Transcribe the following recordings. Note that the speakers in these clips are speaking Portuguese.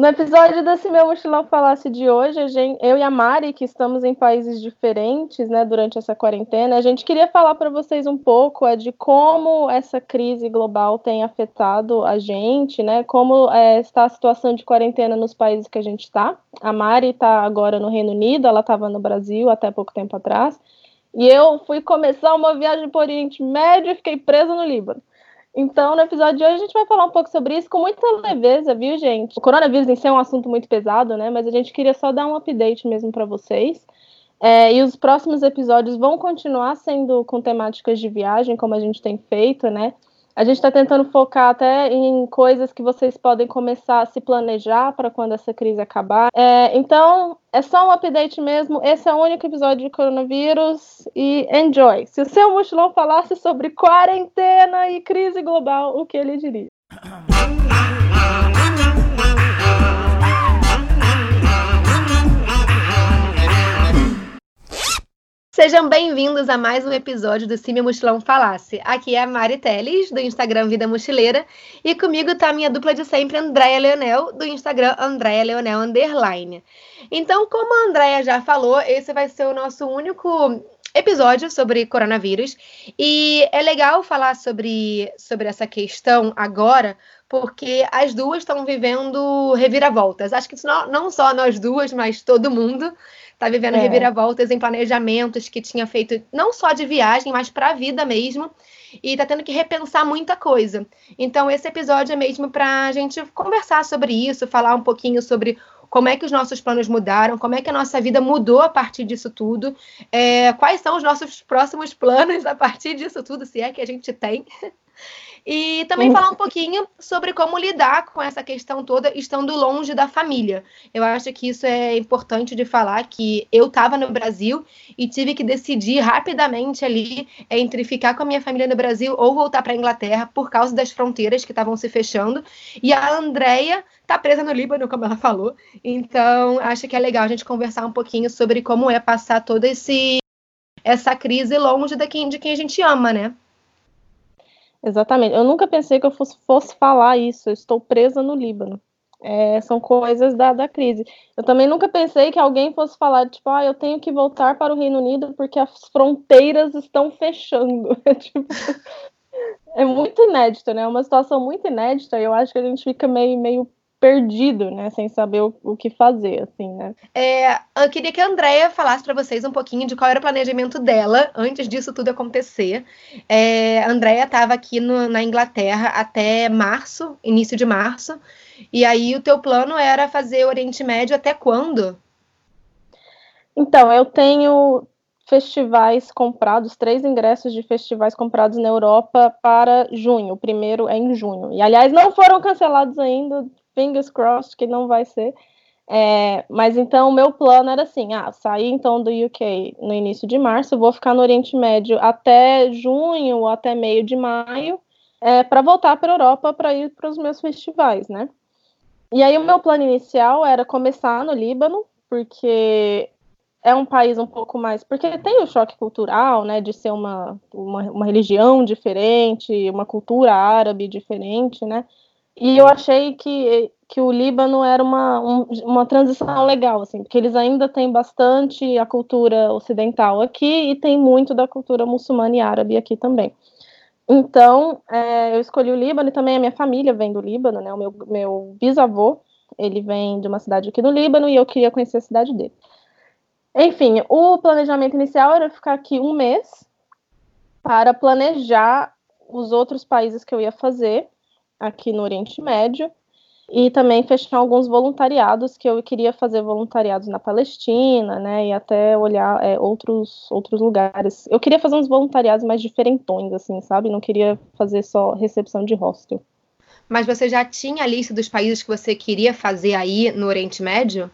No episódio desse meu mochilão falasse de hoje, gente, eu e a Mari, que estamos em países diferentes, né, durante essa quarentena, a gente queria falar para vocês um pouco é, de como essa crise global tem afetado a gente, né, como é, está a situação de quarentena nos países que a gente está. A Mari está agora no Reino Unido, ela estava no Brasil até pouco tempo atrás, e eu fui começar uma viagem para o Oriente Médio e fiquei presa no Líbano. Então, no episódio de hoje, a gente vai falar um pouco sobre isso com muita leveza, viu, gente? O coronavírus em si é um assunto muito pesado, né? Mas a gente queria só dar um update mesmo para vocês. É, e os próximos episódios vão continuar sendo com temáticas de viagem, como a gente tem feito, né? A gente está tentando focar até em coisas que vocês podem começar a se planejar para quando essa crise acabar. É, então, é só um update mesmo. Esse é o único episódio de coronavírus e enjoy. Se o seu mochilão falasse sobre quarentena e crise global, o que ele diria? Sejam bem-vindos a mais um episódio do Cime Mochilão Falasse. Aqui é a Mari Teles, do Instagram Vida Mochileira, e comigo tá a minha dupla de sempre, Andréia Leonel, do Instagram Andréia Leonel Underline. Então, como a Andréia já falou, esse vai ser o nosso único episódio sobre coronavírus, e é legal falar sobre, sobre essa questão agora, porque as duas estão vivendo reviravoltas. Acho que não, não só nós duas, mas todo mundo tá vivendo é. reviravoltas em planejamentos que tinha feito não só de viagem, mas para a vida mesmo. E tá tendo que repensar muita coisa. Então, esse episódio é mesmo para a gente conversar sobre isso, falar um pouquinho sobre como é que os nossos planos mudaram, como é que a nossa vida mudou a partir disso tudo, é, quais são os nossos próximos planos a partir disso tudo, se é que a gente tem. E também falar um pouquinho sobre como lidar com essa questão toda estando longe da família. Eu acho que isso é importante de falar que eu estava no Brasil e tive que decidir rapidamente ali entre ficar com a minha família no Brasil ou voltar para a Inglaterra por causa das fronteiras que estavam se fechando. E a Andrea está presa no Líbano, como ela falou. Então, acho que é legal a gente conversar um pouquinho sobre como é passar toda esse essa crise longe de quem, de quem a gente ama, né? Exatamente. Eu nunca pensei que eu fosse, fosse falar isso. Eu estou presa no Líbano. É, são coisas da, da crise. Eu também nunca pensei que alguém fosse falar, tipo, ah, eu tenho que voltar para o Reino Unido porque as fronteiras estão fechando. É, tipo, é muito inédito, né? É uma situação muito inédita e eu acho que a gente fica meio, meio perdido, né, sem saber o, o que fazer, assim, né. É, eu queria que a Andrea falasse para vocês um pouquinho de qual era o planejamento dela antes disso tudo acontecer. É, a Andrea estava aqui no, na Inglaterra até março, início de março, e aí o teu plano era fazer o Oriente Médio até quando? Então, eu tenho festivais comprados, três ingressos de festivais comprados na Europa para junho. O primeiro é em junho. E, aliás, não foram cancelados ainda, fingers crossed que não vai ser. É, mas então o meu plano era assim: ah, sair então do UK no início de março, vou ficar no Oriente Médio até junho ou até meio de maio, é, para voltar para a Europa para ir para os meus festivais, né? E aí o meu plano inicial era começar no Líbano, porque é um país um pouco mais. Porque tem o choque cultural, né? De ser uma, uma, uma religião diferente, uma cultura árabe diferente, né? E eu achei que, que o Líbano era uma, um, uma transição legal, assim, porque eles ainda têm bastante a cultura ocidental aqui e tem muito da cultura muçulmana e árabe aqui também. Então, é, eu escolhi o Líbano e também a minha família vem do Líbano, né? O meu, meu bisavô, ele vem de uma cidade aqui do Líbano e eu queria conhecer a cidade dele. Enfim, o planejamento inicial era ficar aqui um mês para planejar os outros países que eu ia fazer aqui no Oriente Médio e também fechar alguns voluntariados que eu queria fazer voluntariados na Palestina, né, e até olhar é, outros outros lugares. Eu queria fazer uns voluntariados mais diferentões, assim, sabe? Não queria fazer só recepção de hostel. Mas você já tinha a lista dos países que você queria fazer aí no Oriente Médio?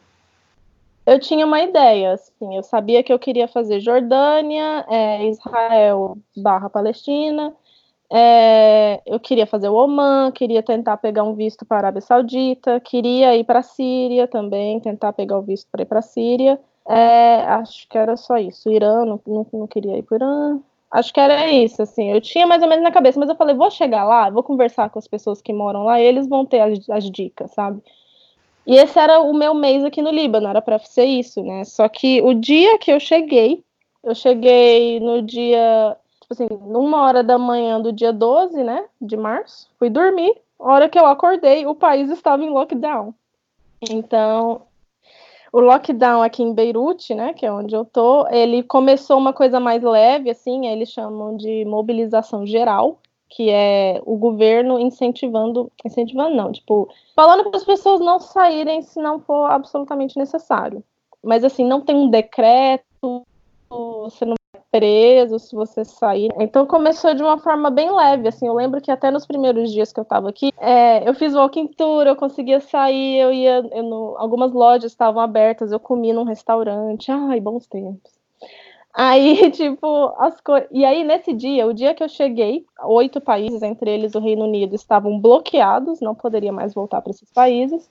Eu tinha uma ideia, assim, eu sabia que eu queria fazer Jordânia, é, Israel barra Palestina, é, eu queria fazer o Oman, queria tentar pegar um visto para a Arábia Saudita, queria ir para a Síria também, tentar pegar o visto para ir para a Síria. É, acho que era só isso. Irã, não, não, queria ir para o Irã. Acho que era isso, assim. Eu tinha mais ou menos na cabeça, mas eu falei, vou chegar lá, vou conversar com as pessoas que moram lá eles vão ter as, as dicas, sabe? E esse era o meu mês aqui no Líbano, era para ser isso, né? Só que o dia que eu cheguei, eu cheguei no dia, tipo assim, numa hora da manhã do dia 12, né, de março, fui dormir. A hora que eu acordei, o país estava em lockdown. Então, o lockdown aqui em Beirute, né, que é onde eu tô, ele começou uma coisa mais leve, assim, eles chamam de mobilização geral, que é o governo incentivando, incentivando não, tipo, falando para as pessoas não saírem se não for absolutamente necessário. Mas assim, não tem um decreto, você não preso se você sair. Então começou de uma forma bem leve, assim, eu lembro que até nos primeiros dias que eu estava aqui, é, eu fiz walking tour, eu conseguia sair, eu ia, eu no, algumas lojas estavam abertas, eu comi num restaurante, ai, bons tempos. Aí, tipo, as coisas. E aí, nesse dia, o dia que eu cheguei, oito países, entre eles o Reino Unido, estavam bloqueados, não poderia mais voltar para esses países.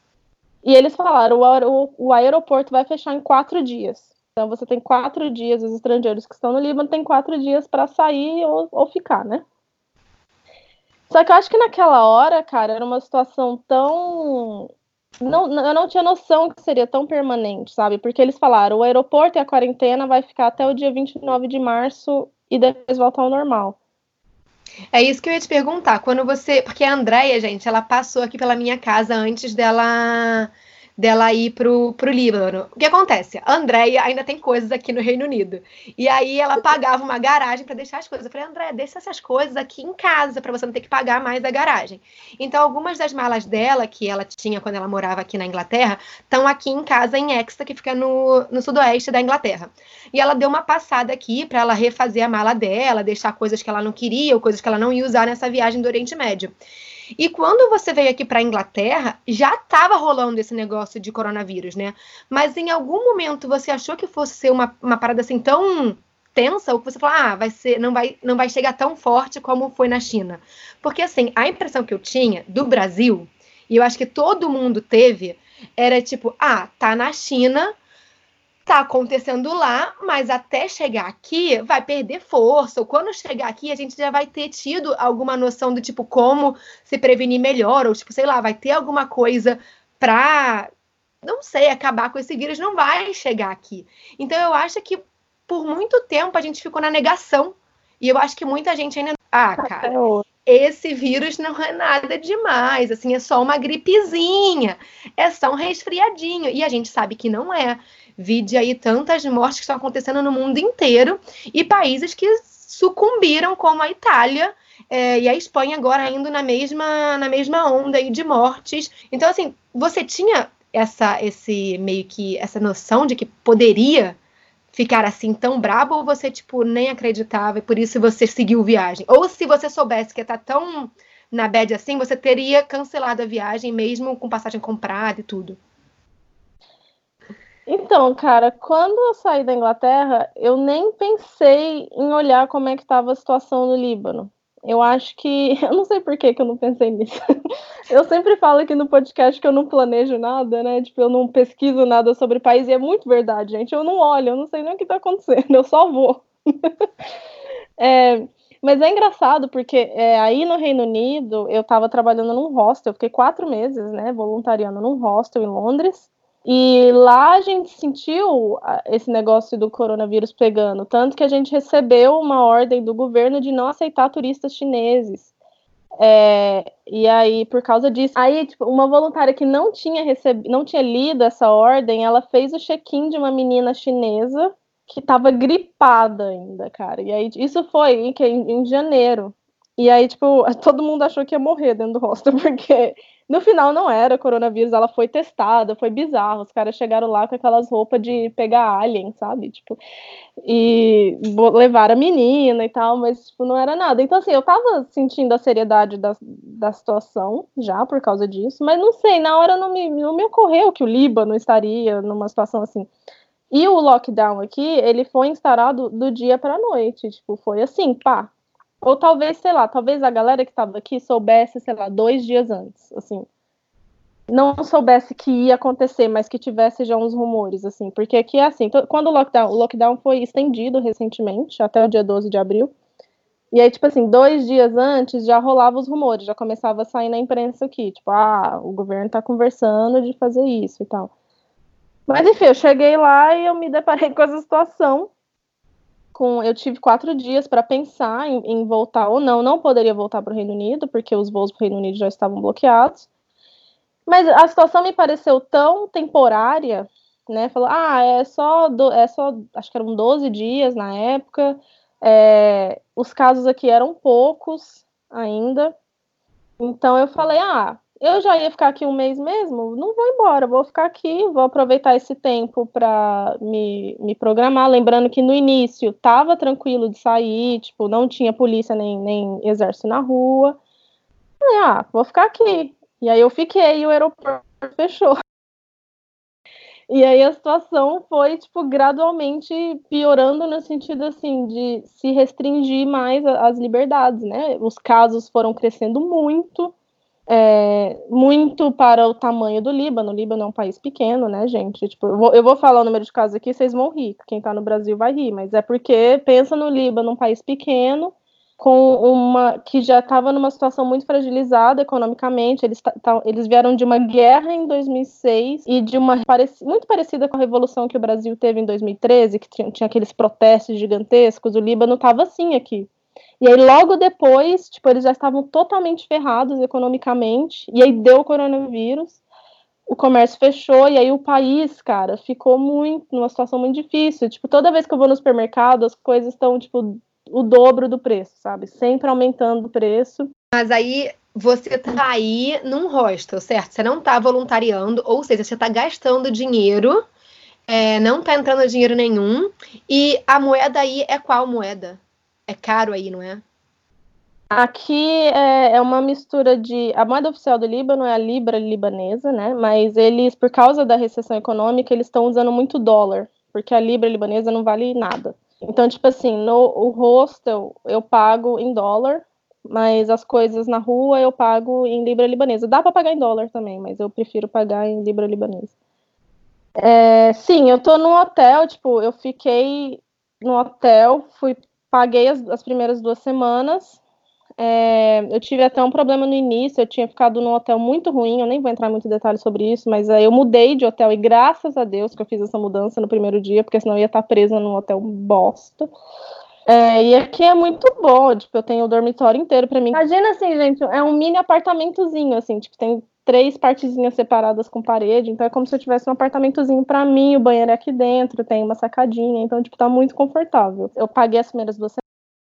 E eles falaram: o, o aeroporto vai fechar em quatro dias. Então, você tem quatro dias, os estrangeiros que estão no Líbano têm quatro dias para sair ou, ou ficar, né? Só que eu acho que naquela hora, cara, era uma situação tão não, eu não tinha noção que seria tão permanente, sabe? Porque eles falaram, o aeroporto e a quarentena vai ficar até o dia 29 de março e depois voltar ao normal. É isso que eu ia te perguntar. Quando você. Porque a Andréia, gente, ela passou aqui pela minha casa antes dela dela ir pro, pro Líbano. O que acontece? A Andrea ainda tem coisas aqui no Reino Unido. E aí ela pagava uma garagem para deixar as coisas. Eu falei, Andréia, deixa essas coisas aqui em casa para você não ter que pagar mais a garagem. Então, algumas das malas dela, que ela tinha quando ela morava aqui na Inglaterra, estão aqui em casa em Exeter, que fica no, no sudoeste da Inglaterra. E ela deu uma passada aqui para ela refazer a mala dela, deixar coisas que ela não queria ou coisas que ela não ia usar nessa viagem do Oriente Médio. E quando você veio aqui para a Inglaterra, já estava rolando esse negócio de coronavírus, né? Mas em algum momento você achou que fosse ser uma, uma parada assim tão tensa, ou que você falou, ah, vai ser, não vai, não vai chegar tão forte como foi na China. Porque assim, a impressão que eu tinha do Brasil, e eu acho que todo mundo teve, era tipo, ah, tá na China, tá acontecendo lá, mas até chegar aqui vai perder força. Ou quando chegar aqui, a gente já vai ter tido alguma noção do tipo como se prevenir melhor, ou tipo, sei lá, vai ter alguma coisa pra, não sei, acabar com esse vírus. Não vai chegar aqui. Então eu acho que por muito tempo a gente ficou na negação. E eu acho que muita gente ainda. Ah, cara, esse vírus não é nada demais, assim, é só uma gripezinha, é só um resfriadinho. E a gente sabe que não é. Vide aí tantas mortes que estão acontecendo no mundo inteiro e países que sucumbiram, como a Itália, é, e a Espanha agora indo na mesma, na mesma onda aí de mortes. Então, assim, você tinha essa, esse meio que essa noção de que poderia ficar assim tão brabo ou você tipo nem acreditava e por isso você seguiu viagem? Ou se você soubesse que tá tão na bad assim, você teria cancelado a viagem mesmo com passagem comprada e tudo? Então, cara, quando eu saí da Inglaterra, eu nem pensei em olhar como é que estava a situação no Líbano. Eu acho que. Eu não sei por que, que eu não pensei nisso. Eu sempre falo aqui no podcast que eu não planejo nada, né? Tipo, eu não pesquiso nada sobre país, e é muito verdade, gente. Eu não olho, eu não sei nem o que tá acontecendo, eu só vou. É, mas é engraçado, porque é, aí no Reino Unido eu tava trabalhando num hostel, eu fiquei quatro meses, né, voluntariando num hostel em Londres. E lá a gente sentiu esse negócio do coronavírus pegando, tanto que a gente recebeu uma ordem do governo de não aceitar turistas chineses. É, e aí, por causa disso, aí, tipo, uma voluntária que não tinha recebido, não tinha lido essa ordem, ela fez o check-in de uma menina chinesa que estava gripada ainda, cara. E aí, isso foi em, em, em janeiro. E aí, tipo, todo mundo achou que ia morrer dentro do hostel, porque no final não era coronavírus, ela foi testada, foi bizarro. Os caras chegaram lá com aquelas roupas de pegar alien, sabe? Tipo, e levaram a menina e tal, mas tipo, não era nada. Então, assim, eu tava sentindo a seriedade da, da situação já por causa disso, mas não sei, na hora não me, não me ocorreu que o Líbano estaria numa situação assim. E o lockdown aqui, ele foi instaurado do dia para noite, tipo, foi assim, pá, ou talvez, sei lá, talvez a galera que estava aqui soubesse, sei lá, dois dias antes, assim. Não soubesse que ia acontecer, mas que tivesse já uns rumores, assim. Porque aqui é assim, quando o lockdown, o lockdown foi estendido recentemente, até o dia 12 de abril. E aí, tipo assim, dois dias antes já rolava os rumores, já começava a sair na imprensa aqui, tipo, ah, o governo tá conversando de fazer isso e tal. Mas enfim, eu cheguei lá e eu me deparei com essa situação. Com, eu tive quatro dias para pensar em, em, voltar ou não. Não poderia voltar para o Reino Unido, porque os voos para o Reino Unido já estavam bloqueados. Mas a situação me pareceu tão temporária, né? Falou, ah, é só, do, é só, acho que eram 12 dias na época. É, os casos aqui eram poucos ainda. Então eu falei, ah, eu já ia ficar aqui um mês mesmo, não vou embora, vou ficar aqui, vou aproveitar esse tempo para me, me programar. Lembrando que no início tava tranquilo de sair, tipo, não tinha polícia nem, nem exército na rua. Falei, ah, vou ficar aqui. E aí eu fiquei e o aeroporto fechou. E aí a situação foi, tipo, gradualmente piorando no sentido, assim, de se restringir mais as liberdades, né? Os casos foram crescendo muito, é, muito para o tamanho do Líbano. O Líbano é um país pequeno, né, gente? Tipo, eu vou, eu vou falar o número de casos aqui, vocês vão rir. Quem tá no Brasil vai rir, mas é porque pensa no Líbano, um país pequeno, com uma que já estava numa situação muito fragilizada economicamente. Eles, eles vieram de uma guerra em 2006 e de uma parec muito parecida com a revolução que o Brasil teve em 2013, que tinha, tinha aqueles protestos gigantescos. O Líbano estava assim aqui. E aí, logo depois, tipo, eles já estavam totalmente ferrados economicamente, e aí deu o coronavírus, o comércio fechou, e aí o país, cara, ficou muito, numa situação muito difícil. Tipo, toda vez que eu vou no supermercado, as coisas estão, tipo, o dobro do preço, sabe? Sempre aumentando o preço. Mas aí você tá aí num hostel, certo? Você não tá voluntariando, ou seja, você tá gastando dinheiro, é, não tá entrando dinheiro nenhum, e a moeda aí é qual moeda? É caro aí, não é? Aqui é, é, uma mistura de. A moeda oficial do Líbano é a libra libanesa, né? Mas eles, por causa da recessão econômica, eles estão usando muito dólar, porque a libra libanesa não vale nada. Então, tipo assim, no o hostel eu pago em dólar, mas as coisas na rua eu pago em libra libanesa. Dá para pagar em dólar também, mas eu prefiro pagar em libra libanesa. É, sim, eu tô no hotel, tipo, eu fiquei no hotel, fui paguei as, as primeiras duas semanas. É, eu tive até um problema no início, eu tinha ficado num hotel muito ruim, eu nem vou entrar muito em detalhes sobre isso, mas aí eu mudei de hotel e graças a Deus que eu fiz essa mudança no primeiro dia, porque senão eu ia estar presa num hotel bosta. É, e aqui é muito bom, tipo, eu tenho o dormitório inteiro para mim. Imagina assim, gente, é um mini apartamentozinho, assim, tipo, tem três partezinhas separadas com parede, então é como se eu tivesse um apartamentozinho para mim, o banheiro é aqui dentro, tem uma sacadinha, então, tipo, tá muito confortável. Eu paguei as primeiras duas semanas,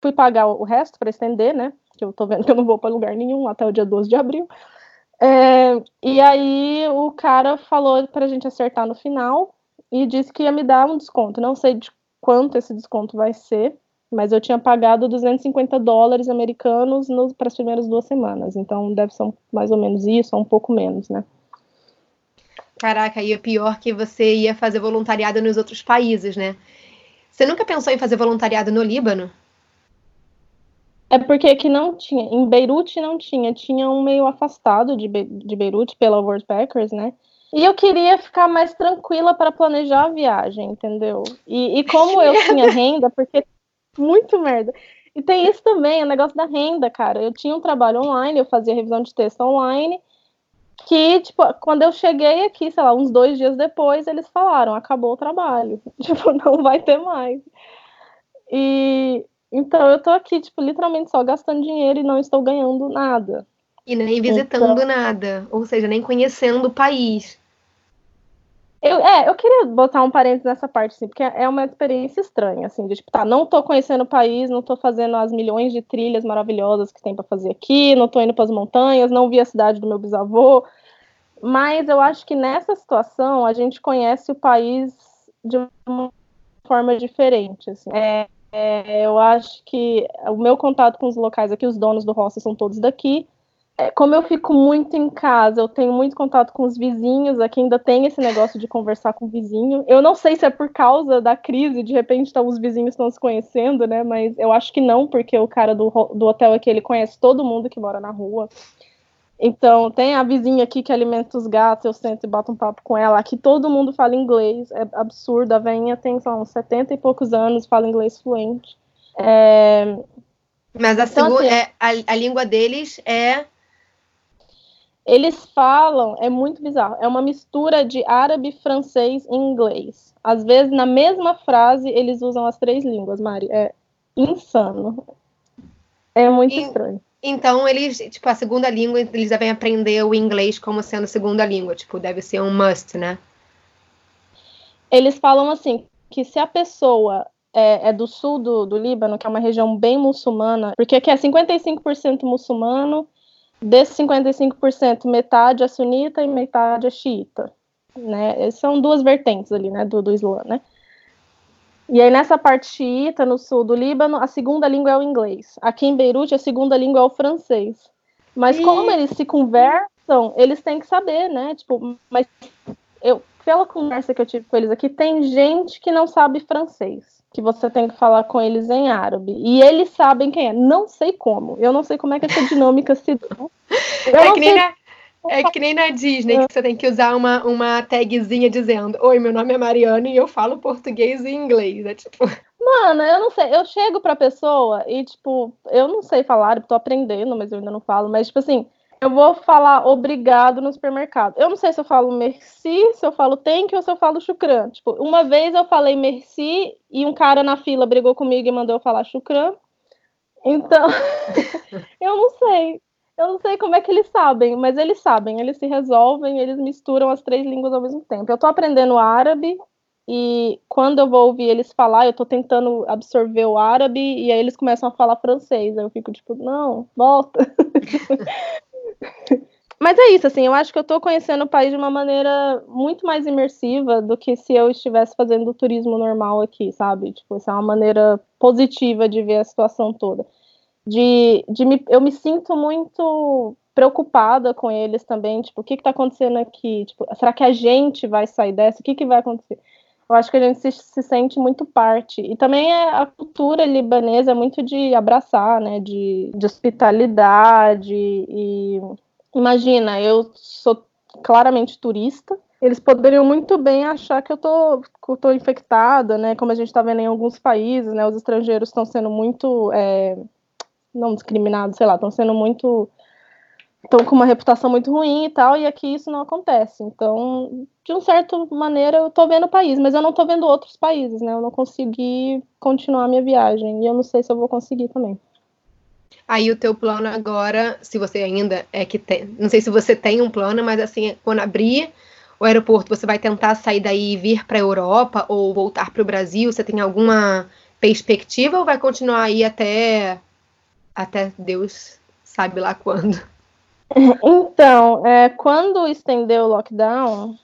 fui pagar o resto para estender, né, que eu tô vendo que eu não vou para lugar nenhum até o dia 12 de abril. É, e aí o cara falou pra gente acertar no final e disse que ia me dar um desconto. Não sei de quanto esse desconto vai ser, mas eu tinha pagado 250 dólares americanos para as primeiras duas semanas, então deve ser mais ou menos isso, ou um pouco menos, né? Caraca, e é pior que você ia fazer voluntariado nos outros países, né? Você nunca pensou em fazer voluntariado no Líbano? É porque aqui não tinha, em Beirute não tinha, tinha um meio afastado de, Be de Beirute pela World Packers, né? E eu queria ficar mais tranquila para planejar a viagem, entendeu? E, e como eu tinha renda, porque muito merda. E tem isso também, o negócio da renda, cara. Eu tinha um trabalho online, eu fazia revisão de texto online, que, tipo, quando eu cheguei aqui, sei lá, uns dois dias depois, eles falaram, acabou o trabalho. Tipo, não vai ter mais. E então eu tô aqui, tipo, literalmente só gastando dinheiro e não estou ganhando nada. E nem visitando então... nada, ou seja, nem conhecendo o país. Eu, é, eu queria botar um parênteses nessa parte, assim, porque é uma experiência estranha, assim, de tipo, tá, não tô conhecendo o país, não tô fazendo as milhões de trilhas maravilhosas que tem para fazer aqui, não tô indo para as montanhas, não vi a cidade do meu bisavô, mas eu acho que nessa situação a gente conhece o país de uma forma diferente, assim. É, é, eu acho que o meu contato com os locais aqui, os donos do hostel são todos daqui, como eu fico muito em casa, eu tenho muito contato com os vizinhos, aqui ainda tem esse negócio de conversar com o vizinho. Eu não sei se é por causa da crise, de repente tá, os vizinhos estão se conhecendo, né? Mas eu acho que não, porque o cara do, do hotel aqui, ele conhece todo mundo que mora na rua. Então, tem a vizinha aqui que alimenta os gatos, eu sento e bato um papo com ela. Aqui todo mundo fala inglês, é absurdo. A veinha tem, só uns 70 e poucos anos, fala inglês fluente. É, Mas a, então, assim, é, a, a língua deles é eles falam, é muito bizarro, é uma mistura de árabe, francês e inglês. Às vezes, na mesma frase, eles usam as três línguas, Mari. É insano. É muito e, estranho. Então, eles, tipo, a segunda língua, eles devem aprender o inglês como sendo segunda língua. Tipo, deve ser um must, né? Eles falam assim, que se a pessoa é, é do sul do, do Líbano, que é uma região bem muçulmana, porque aqui é 55% muçulmano, Desses 55%, metade é sunita e metade é xiita. Né? São duas vertentes ali, né, do, do Islã, né? E aí, nessa parte xiita, no sul do Líbano, a segunda língua é o inglês. Aqui em Beirute, a segunda língua é o francês. Mas e... como eles se conversam, eles têm que saber, né? Tipo, mas eu, pela conversa que eu tive com eles aqui, tem gente que não sabe francês que você tem que falar com eles em árabe. E eles sabem quem é. Não sei como. Eu não sei como é que essa dinâmica se dá. É que, na, é que, nem na, Disney, que você tem que usar uma, uma tagzinha dizendo: Oi, meu nome é Mariana e eu falo português e inglês. É tipo. Mano, eu não sei. Eu chego pra pessoa e, tipo, eu não sei falar, eu tô aprendendo, mas eu ainda não falo. Mas, tipo assim, eu vou falar obrigado no supermercado. Eu não sei se eu falo merci, se eu falo thank ou se eu falo chucrã. Tipo, uma vez eu falei merci e um cara na fila brigou comigo e mandou eu falar chucrã. Então, eu não sei. Eu não sei como é que eles sabem, mas eles sabem, eles se resolvem, eles misturam as três línguas ao mesmo tempo. Eu tô aprendendo árabe e quando eu vou ouvir eles falar, eu tô tentando absorver o árabe e aí eles começam a falar francês. Aí eu fico tipo, não, volta. Mas é isso, assim, eu acho que eu estou conhecendo o país de uma maneira muito mais imersiva do que se eu estivesse fazendo turismo normal aqui, sabe? Tipo, essa é uma maneira positiva de ver a situação toda. De, de me, eu me sinto muito preocupada com eles também, tipo, o que está acontecendo aqui? Tipo, será que a gente vai sair dessa? O que, que vai acontecer? Eu acho que a gente se, se sente muito parte. E também é, a cultura libanesa é muito de abraçar, né? De, de hospitalidade e Imagina, eu sou claramente turista. Eles poderiam muito bem achar que eu tô, que eu tô infectada, né? Como a gente está vendo em alguns países, né? Os estrangeiros estão sendo muito, é, não discriminados, sei lá, estão sendo muito, estão com uma reputação muito ruim e tal. E aqui isso não acontece. Então, de uma certa maneira, eu tô vendo o país, mas eu não tô vendo outros países, né? Eu não consegui continuar a minha viagem e eu não sei se eu vou conseguir também. Aí o teu plano agora, se você ainda é que tem, não sei se você tem um plano, mas assim, quando abrir o aeroporto, você vai tentar sair daí e vir para a Europa ou voltar para o Brasil? Você tem alguma perspectiva ou vai continuar aí até até Deus sabe lá quando? Então, é, quando estendeu o lockdown,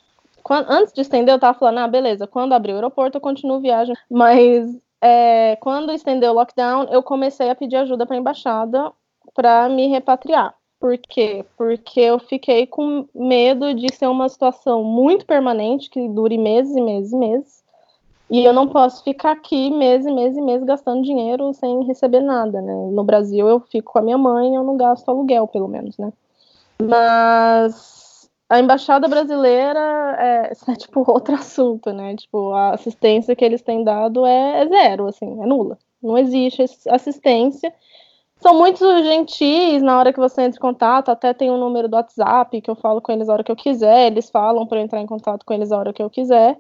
quando, antes de estender, eu tava falando, ah, beleza, quando abrir o aeroporto eu continuo viagem, mas é, quando estendeu o lockdown, eu comecei a pedir ajuda para a embaixada para me repatriar. Por quê? Porque eu fiquei com medo de ser uma situação muito permanente, que dure meses e meses e meses. E eu não posso ficar aqui meses e meses e meses gastando dinheiro sem receber nada, né? No Brasil eu fico com a minha mãe, eu não gasto aluguel, pelo menos, né? Mas a embaixada brasileira é, é, tipo outro assunto, né? Tipo, a assistência que eles têm dado é, é zero, assim, é nula. Não existe assistência. São muito gentis na hora que você entra em contato, até tem um número do WhatsApp que eu falo com eles a hora que eu quiser, eles falam para eu entrar em contato com eles a hora que eu quiser.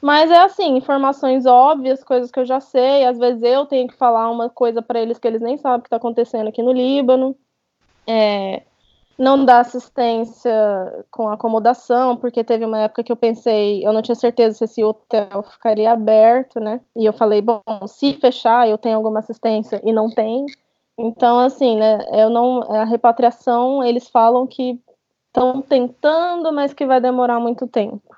Mas é assim, informações óbvias, coisas que eu já sei, às vezes eu tenho que falar uma coisa para eles que eles nem sabem o que está acontecendo aqui no Líbano. É, não dá assistência com acomodação, porque teve uma época que eu pensei, eu não tinha certeza se esse hotel ficaria aberto, né? E eu falei, bom, se fechar, eu tenho alguma assistência e não tem. Então, assim, né, eu não, a repatriação, eles falam que estão tentando, mas que vai demorar muito tempo.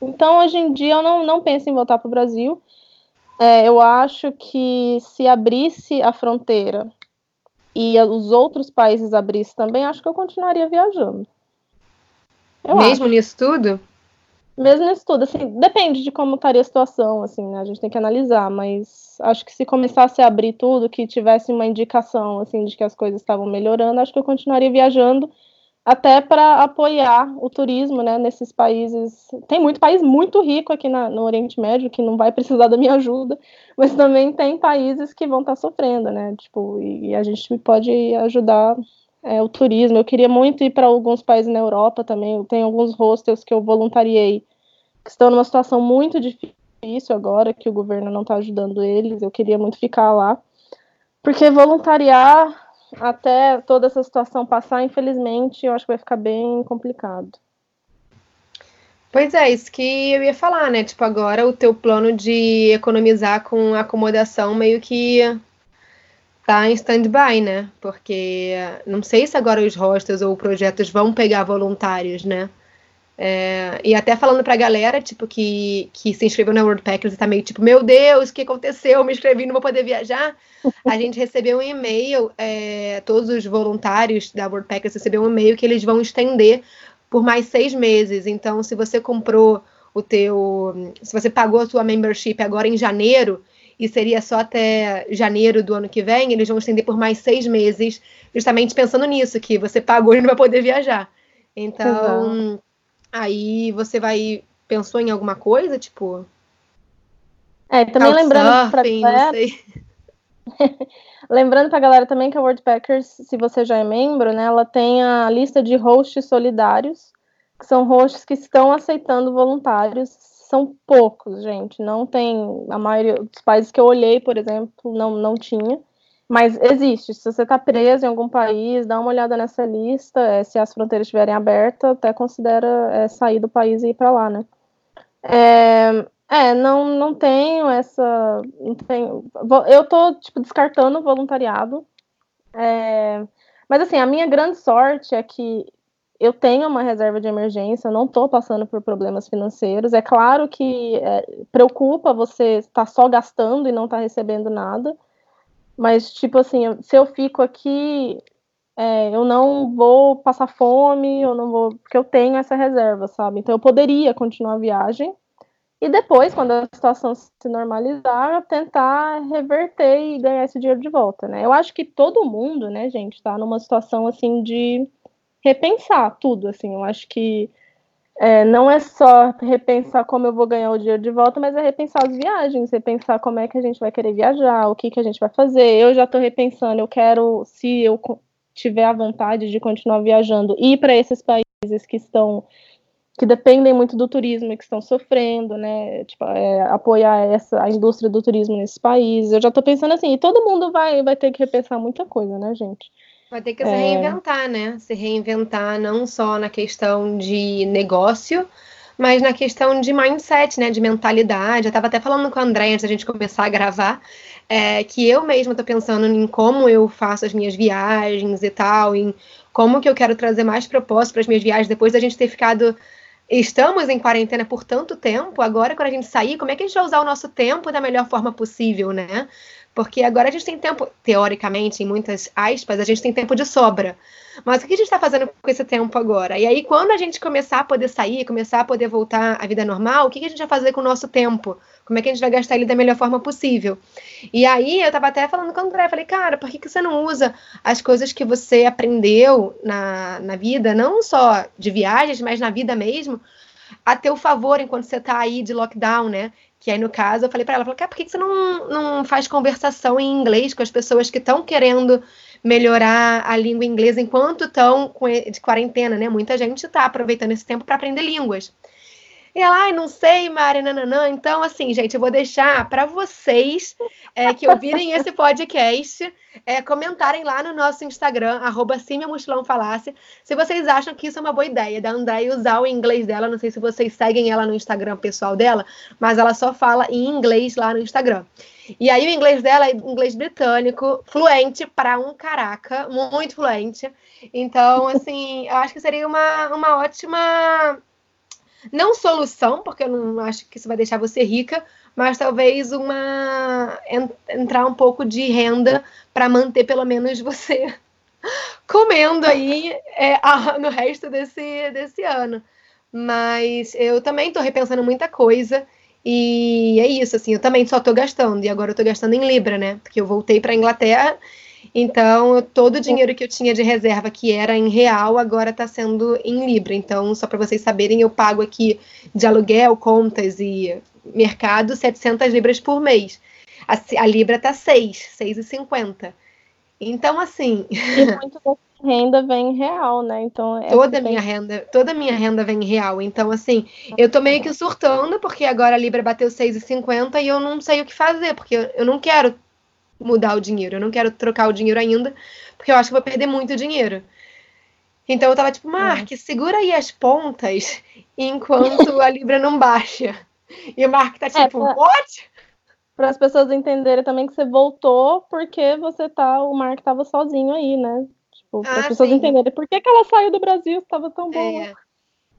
Então, hoje em dia, eu não, não penso em voltar para o Brasil. É, eu acho que se abrisse a fronteira e os outros países abrissem também, acho que eu continuaria viajando. Eu Mesmo acho. nisso tudo? Mesmo nisso tudo, assim, depende de como estaria a situação, assim, né? A gente tem que analisar, mas acho que se começasse a abrir tudo, que tivesse uma indicação, assim, de que as coisas estavam melhorando, acho que eu continuaria viajando, até para apoiar o turismo, né, nesses países. Tem muito país muito rico aqui na, no Oriente Médio que não vai precisar da minha ajuda, mas também tem países que vão estar tá sofrendo, né, tipo, e, a gente pode ajudar é, o turismo. Eu queria muito ir para alguns países na Europa também. Tem alguns hostels que eu voluntariei que estão numa situação muito difícil agora, que o governo não está ajudando eles. Eu queria muito ficar lá, porque voluntariar até toda essa situação passar, infelizmente, eu acho que vai ficar bem complicado. Pois é, isso que eu ia falar, né? Tipo, agora o teu plano de economizar com acomodação meio que tá em stand-by, né? Porque não sei se agora os hostels ou projetos vão pegar voluntários, né? É, e até falando pra galera, tipo, que, que se inscreveu na World Packers e tá meio tipo, meu Deus, o que aconteceu? Me inscrevi, não vou poder viajar. A gente recebeu um e-mail, é, todos os voluntários da World Packers receberam um e-mail que eles vão estender por mais seis meses. Então, se você comprou o teu. Se você pagou a sua membership agora em janeiro, e seria só até janeiro do ano que vem, eles vão estender por mais seis meses, justamente pensando nisso, que você pagou e não vai poder viajar. Então. Exato Aí você vai. Pensou em alguma coisa, tipo. É, também lembrando pra galera. lembrando pra galera também que a Packers, se você já é membro, né, ela tem a lista de hosts solidários, que são hosts que estão aceitando voluntários. São poucos, gente. Não tem. A maioria dos países que eu olhei, por exemplo, não, não tinha. Mas existe. Se você está preso em algum país, dá uma olhada nessa lista. É, se as fronteiras estiverem abertas, até considera é, sair do país e ir para lá, né? É, é, não, não tenho essa. Não tenho, eu tô, tipo, descartando o voluntariado. É, mas, assim, a minha grande sorte é que eu tenho uma reserva de emergência, não estou passando por problemas financeiros. É claro que é, preocupa você estar só gastando e não estar tá recebendo nada. Mas, tipo assim, se eu fico aqui, é, eu não vou passar fome, eu não vou. Porque eu tenho essa reserva, sabe? Então eu poderia continuar a viagem. E depois, quando a situação se normalizar, tentar reverter e ganhar esse dinheiro de volta, né? Eu acho que todo mundo, né, gente, tá numa situação assim de repensar tudo, assim. Eu acho que é, não é só repensar como eu vou ganhar o dinheiro de volta, mas é repensar as viagens, repensar como é que a gente vai querer viajar, o que, que a gente vai fazer. Eu já estou repensando, eu quero, se eu tiver a vontade de continuar viajando, ir para esses países que estão que dependem muito do turismo e que estão sofrendo, né? Tipo, é, apoiar essa, a indústria do turismo nesses países. Eu já estou pensando assim, e todo mundo vai, vai ter que repensar muita coisa, né, gente? Vai ter que se é... reinventar, né? Se reinventar não só na questão de negócio, mas na questão de mindset, né? De mentalidade. Eu estava até falando com a André antes da gente começar a gravar, é, que eu mesma estou pensando em como eu faço as minhas viagens e tal, em como que eu quero trazer mais propósito para as minhas viagens depois da gente ter ficado estamos em quarentena por tanto tempo, agora quando a gente sair, como é que a gente vai usar o nosso tempo da melhor forma possível, né? Porque agora a gente tem tempo, teoricamente, em muitas aspas, a gente tem tempo de sobra. Mas o que a gente está fazendo com esse tempo agora? E aí, quando a gente começar a poder sair, começar a poder voltar à vida normal, o que a gente vai fazer com o nosso tempo? Como é que a gente vai gastar ele da melhor forma possível? E aí, eu estava até falando com o André, falei, cara, por que, que você não usa as coisas que você aprendeu na, na vida, não só de viagens, mas na vida mesmo, a teu favor enquanto você está aí de lockdown, né? Que aí, no caso, eu falei para ela, falei, por que, que você não, não faz conversação em inglês com as pessoas que estão querendo melhorar a língua inglesa enquanto estão de quarentena, né? Muita gente está aproveitando esse tempo para aprender línguas. E ela, ai, não sei, Mari, nananã. Então, assim, gente, eu vou deixar para vocês é, que ouvirem esse podcast é, comentarem lá no nosso Instagram, arroba Falácia, se vocês acham que isso é uma boa ideia, da Andréia usar o inglês dela. Não sei se vocês seguem ela no Instagram pessoal dela, mas ela só fala em inglês lá no Instagram. E aí o inglês dela é inglês britânico, fluente para um caraca, muito fluente. Então, assim, eu acho que seria uma, uma ótima não solução, porque eu não acho que isso vai deixar você rica, mas talvez uma entrar um pouco de renda para manter pelo menos você comendo aí é, no resto desse, desse ano. Mas eu também estou repensando muita coisa. E é isso, assim, eu também só estou gastando. E agora eu estou gastando em Libra, né? Porque eu voltei para Inglaterra Então, todo o dinheiro que eu tinha de reserva, que era em real, agora está sendo em Libra. Então, só para vocês saberem, eu pago aqui de aluguel, contas e mercado 700 libras por mês. A, a Libra está 6, 6,50. Então, assim. E muito da renda vem em real, né? Então é toda a minha renda, toda minha renda vem em real. Então, assim, eu tô meio que surtando, porque agora a Libra bateu 6,50 e eu não sei o que fazer, porque eu não quero mudar o dinheiro. Eu não quero trocar o dinheiro ainda, porque eu acho que vou perder muito dinheiro. Então eu tava tipo, Mark, é. segura aí as pontas enquanto a Libra não baixa. E o Mark tá é, tipo, é, pra, what? Para as pessoas entenderem também que você voltou porque você tá, o Mark tava sozinho aí, né? Tipo, para as ah, pessoas sim. entenderem por que, que ela saiu do Brasil, estava tão boa. É.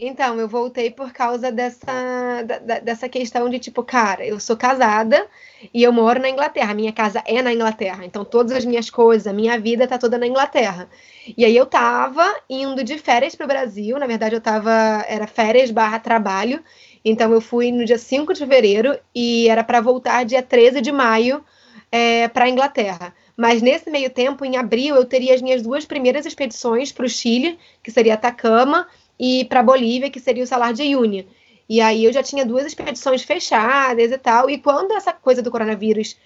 Então, eu voltei por causa dessa, da, dessa questão de tipo, cara, eu sou casada e eu moro na Inglaterra. Minha casa é na Inglaterra. Então, todas as minhas coisas, a minha vida tá toda na Inglaterra. E aí eu tava indo de férias pro Brasil. Na verdade, eu tava. Era férias barra trabalho. Então, eu fui no dia 5 de fevereiro e era para voltar dia 13 de maio é, para Inglaterra. Mas nesse meio tempo, em abril, eu teria as minhas duas primeiras expedições para o Chile, que seria Atacama e para Bolívia, que seria o Salar de Uyuni. E aí eu já tinha duas expedições fechadas e tal. E quando essa coisa do coronavírus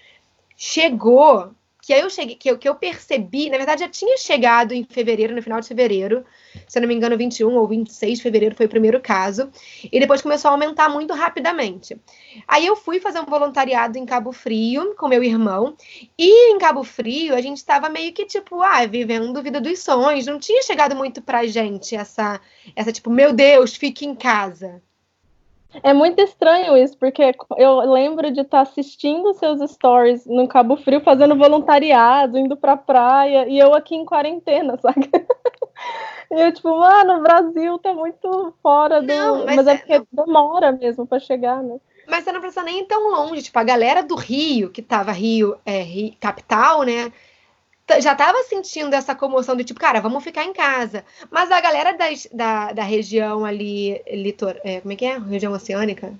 chegou, que aí eu cheguei, que eu, que eu percebi, na verdade já tinha chegado em fevereiro, no final de fevereiro, se eu não me engano, 21 ou 26 de fevereiro foi o primeiro caso, e depois começou a aumentar muito rapidamente. Aí eu fui fazer um voluntariado em Cabo Frio com meu irmão, e em Cabo Frio a gente estava meio que tipo, ah, vivendo vida dos sonhos, não tinha chegado muito pra gente essa, essa tipo, meu Deus, fique em casa. É muito estranho isso, porque eu lembro de estar tá assistindo seus stories no Cabo Frio, fazendo voluntariado, indo pra praia, e eu aqui em quarentena, sabe? E eu, tipo, mano, o Brasil tá muito fora do. Não, mas, mas é, é porque não. demora mesmo para chegar, né? Mas você não precisa nem ir tão longe. Tipo, a galera do Rio, que tava Rio, é, Rio capital, né? Já estava sentindo essa comoção de tipo, cara, vamos ficar em casa. Mas a galera das, da, da região ali, litor, é, como é que é? Região oceânica?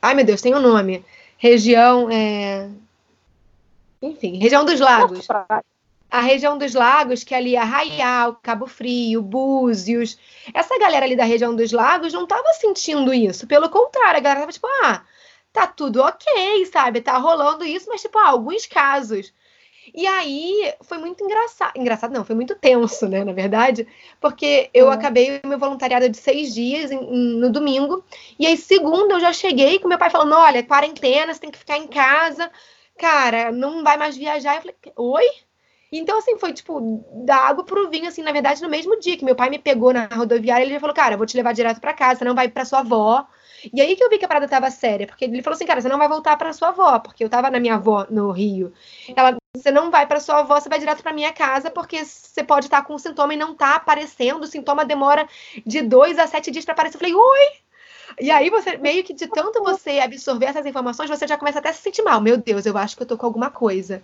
Ai, meu Deus, tem um nome. Região, é... enfim, região dos lagos. A região dos lagos, que ali é Arraial, Cabo Frio, Búzios. Essa galera ali da região dos lagos não estava sentindo isso. Pelo contrário, a galera tava tipo, ah, tá tudo ok, sabe? Tá rolando isso, mas, tipo, ah, alguns casos. E aí foi muito engraçado. Engraçado não, foi muito tenso, né, na verdade, porque eu uhum. acabei meu voluntariado de seis dias em, em, no domingo, e aí segunda eu já cheguei com meu pai falando: olha, quarentena, você tem que ficar em casa, cara, não vai mais viajar. Eu falei: oi? Então, assim, foi tipo, da água pro vinho, assim, na verdade, no mesmo dia que meu pai me pegou na rodoviária, ele já falou: cara, eu vou te levar direto para casa, você não vai para sua avó. E aí que eu vi que a parada tava séria, porque ele falou assim, cara, você não vai voltar para sua avó, porque eu tava na minha avó no Rio. Ela, você não vai para sua avó, você vai direto para minha casa, porque você pode estar com um sintoma e não tá aparecendo. O sintoma demora de dois a sete dias para aparecer. Eu falei, oi! E aí você, meio que de tanto você absorver essas informações, você já começa até a se sentir mal. Meu Deus, eu acho que eu tô com alguma coisa.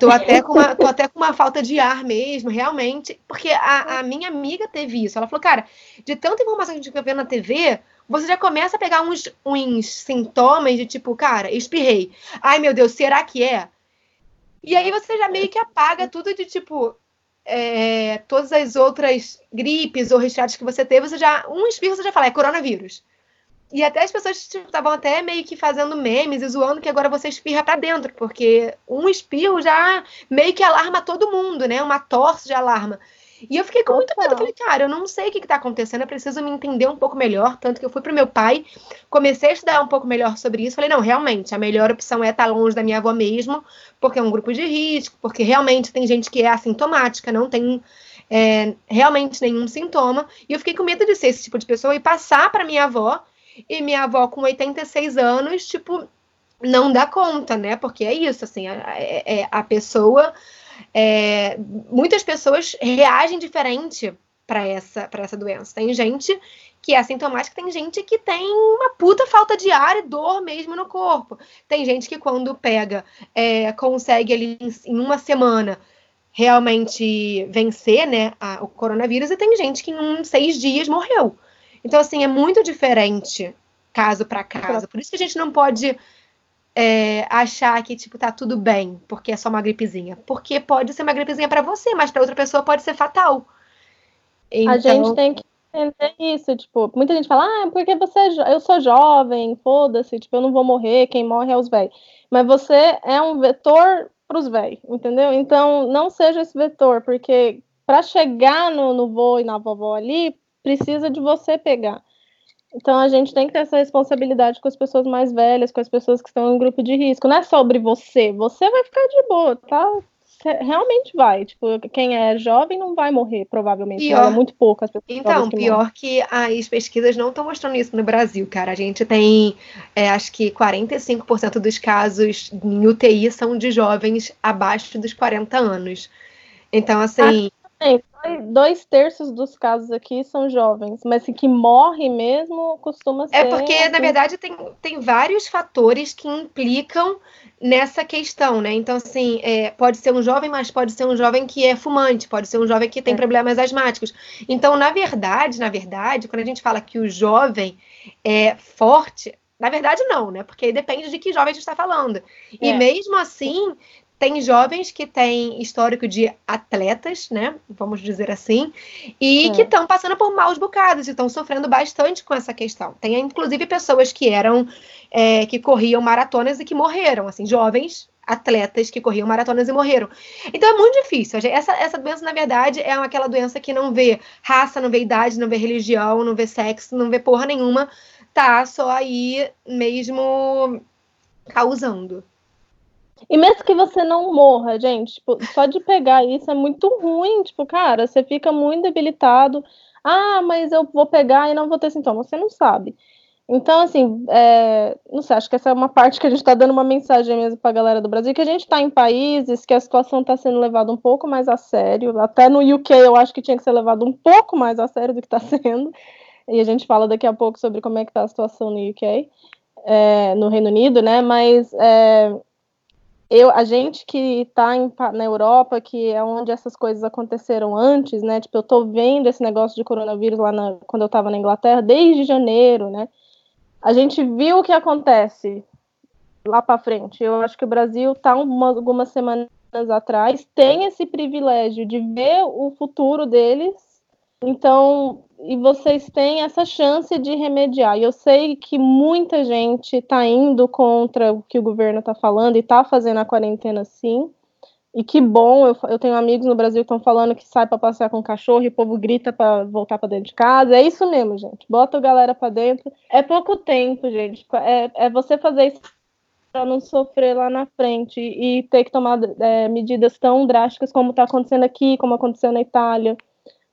Tô até com uma, tô até com uma falta de ar mesmo, realmente. Porque a, a minha amiga teve isso. Ela falou, cara, de tanta informação que a gente fica vendo na TV, você já começa a pegar uns, uns sintomas de tipo, cara, espirrei. Ai, meu Deus, será que é? E aí você já meio que apaga tudo de tipo. É, todas as outras gripes ou resfriados que você teve, você já. Um espirro você já fala, é coronavírus. E até as pessoas estavam tipo, até meio que fazendo memes e zoando que agora você espirra para dentro, porque um espirro já meio que alarma todo mundo, né? Uma tosse de alarma. E eu fiquei com muito medo. Falei, cara, eu não sei o que, está acontecendo, eu preciso me entender um pouco melhor. Tanto que eu fui pro meu pai, comecei a estudar um pouco melhor sobre isso. Falei, não, realmente, a melhor opção é estar longe da minha avó mesmo, porque é um grupo de risco, porque realmente tem gente que é assintomática, não tem é, realmente nenhum sintoma. E eu fiquei com medo de ser esse tipo de pessoa e passar para minha avó, e minha avó com 86 anos, tipo, não dá conta, né? Porque é isso, assim, a, é, é a pessoa é, muitas pessoas reagem diferente para essa, essa doença. Tem gente que é assintomática, tem gente que tem uma puta falta de ar e dor mesmo no corpo. Tem gente que quando pega, é, consegue ali em uma semana realmente vencer né, a, o coronavírus, e tem gente que em um, seis dias morreu. Então, assim, é muito diferente caso para caso. Por isso que a gente não pode é, achar que, tipo, tá tudo bem, porque é só uma gripezinha. Porque pode ser uma gripezinha para você, mas para outra pessoa pode ser fatal. Então... A gente tem que entender isso, tipo, muita gente fala, ah, porque você é eu sou jovem, foda-se, tipo, eu não vou morrer, quem morre é os velhos. Mas você é um vetor para os velhos, entendeu? Então, não seja esse vetor, porque para chegar no, no vô e na vovó ali, precisa de você pegar. Então a gente tem que ter essa responsabilidade com as pessoas mais velhas, com as pessoas que estão em grupo de risco. Não é sobre você, você vai ficar de boa, tá? realmente vai. Tipo, quem é jovem não vai morrer, provavelmente. Pior. É muito pouco as pessoas. Então, que pior morrem. que as pesquisas não estão mostrando isso no Brasil, cara. A gente tem, é, acho que 45% dos casos em UTI são de jovens abaixo dos 40 anos. Então, assim. Ah, dois terços dos casos aqui são jovens, mas que morre mesmo costuma é ser. É porque, assim... na verdade, tem, tem vários fatores que implicam nessa questão, né? Então, assim, é, pode ser um jovem, mas pode ser um jovem que é fumante, pode ser um jovem que tem é. problemas asmáticos. Então, na verdade, na verdade, quando a gente fala que o jovem é forte, na verdade, não, né? Porque depende de que jovem a gente está falando. É. E mesmo assim, tem jovens que têm histórico de atletas, né? Vamos dizer assim, e é. que estão passando por maus bocados e estão sofrendo bastante com essa questão. Tem inclusive pessoas que eram é, que corriam maratonas e que morreram, assim, jovens atletas que corriam maratonas e morreram. Então é muito difícil. Essa, essa doença, na verdade, é aquela doença que não vê raça, não vê idade, não vê religião, não vê sexo, não vê porra nenhuma. Tá só aí mesmo causando. E mesmo que você não morra, gente, tipo, só de pegar isso é muito ruim. Tipo, cara, você fica muito debilitado. Ah, mas eu vou pegar e não vou ter sintomas. Você não sabe. Então, assim, é, não sei, acho que essa é uma parte que a gente está dando uma mensagem mesmo para a galera do Brasil, que a gente está em países que a situação está sendo levada um pouco mais a sério. Até no UK eu acho que tinha que ser levado um pouco mais a sério do que está sendo. E a gente fala daqui a pouco sobre como é que está a situação no UK, é, no Reino Unido, né? Mas é, eu, a gente que está na Europa, que é onde essas coisas aconteceram antes, né? Tipo, eu tô vendo esse negócio de coronavírus lá na, quando eu estava na Inglaterra desde janeiro, né? A gente viu o que acontece lá para frente. Eu acho que o Brasil está algumas semanas atrás tem esse privilégio de ver o futuro deles. Então, e vocês têm essa chance de remediar. E eu sei que muita gente está indo contra o que o governo está falando e está fazendo a quarentena sim. E que bom, eu, eu tenho amigos no Brasil que estão falando que sai para passear com o cachorro e o povo grita para voltar para dentro de casa. É isso mesmo, gente. Bota a galera para dentro. É pouco tempo, gente. É, é você fazer isso para não sofrer lá na frente e ter que tomar é, medidas tão drásticas como está acontecendo aqui, como aconteceu na Itália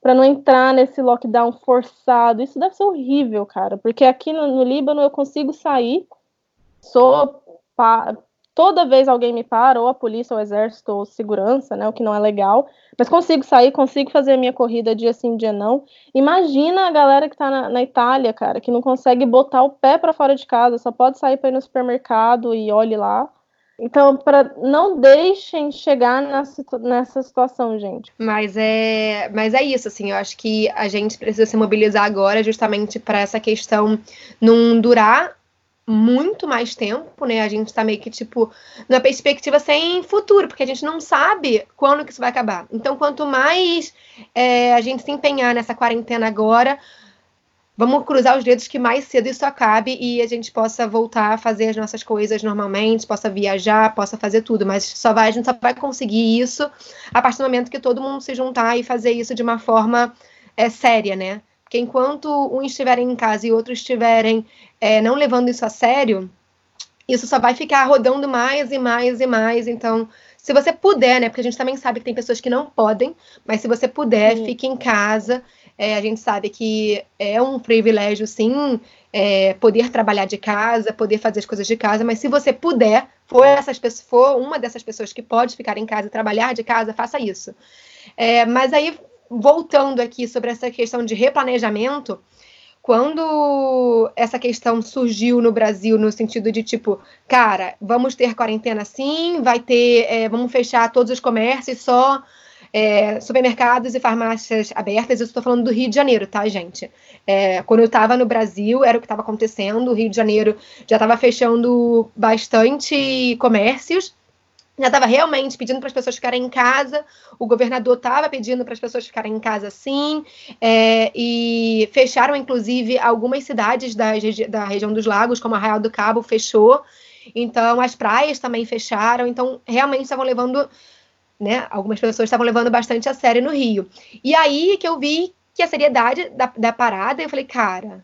para não entrar nesse lockdown forçado. Isso deve ser horrível, cara, porque aqui no, no Líbano eu consigo sair, sou pa, toda vez alguém me para, ou a polícia, ou o exército, ou segurança, né, o que não é legal, mas consigo sair, consigo fazer a minha corrida dia sim, dia não. Imagina a galera que tá na, na Itália, cara, que não consegue botar o pé para fora de casa, só pode sair para ir no supermercado e olhe lá. Então, para não deixem chegar nessa, situação, gente. Mas é, mas é isso, assim, eu acho que a gente precisa se mobilizar agora justamente para essa questão não durar muito mais tempo, né? A gente está meio que, tipo, na perspectiva sem futuro, porque a gente não sabe quando que isso vai acabar. Então, quanto mais é, a gente se empenhar nessa quarentena agora, Vamos cruzar os dedos que mais cedo isso acabe e a gente possa voltar a fazer as nossas coisas normalmente, possa viajar, possa fazer tudo, mas só vai, a gente só vai conseguir isso a partir do momento que todo mundo se juntar e fazer isso de uma forma é, séria, né? Porque enquanto uns estiverem em casa e outros estiverem é, não levando isso a sério, isso só vai ficar rodando mais e mais e mais. Então, se você puder, né? Porque a gente também sabe que tem pessoas que não podem, mas se você puder, Sim. fique em casa é, a gente sabe que é um privilégio, sim, é, poder trabalhar de casa, poder fazer as coisas de casa, mas se você puder, for, essas, for uma dessas pessoas que pode ficar em casa e trabalhar de casa, faça isso. É, mas aí, voltando aqui sobre essa questão de replanejamento, quando essa questão surgiu no Brasil no sentido de tipo, cara, vamos ter quarentena sim, vai ter, é, vamos fechar todos os comércios só é, supermercados e farmácias abertas. Eu estou falando do Rio de Janeiro, tá, gente? É, quando eu estava no Brasil, era o que estava acontecendo. O Rio de Janeiro já estava fechando bastante comércios já estava realmente pedindo para as pessoas ficarem em casa, o governador estava pedindo para as pessoas ficarem em casa sim, é, e fecharam inclusive algumas cidades da, da região dos lagos, como Arraial do Cabo, fechou, então as praias também fecharam, então realmente estavam levando, né, algumas pessoas estavam levando bastante a sério no Rio. E aí que eu vi que a seriedade da, da parada, eu falei, cara,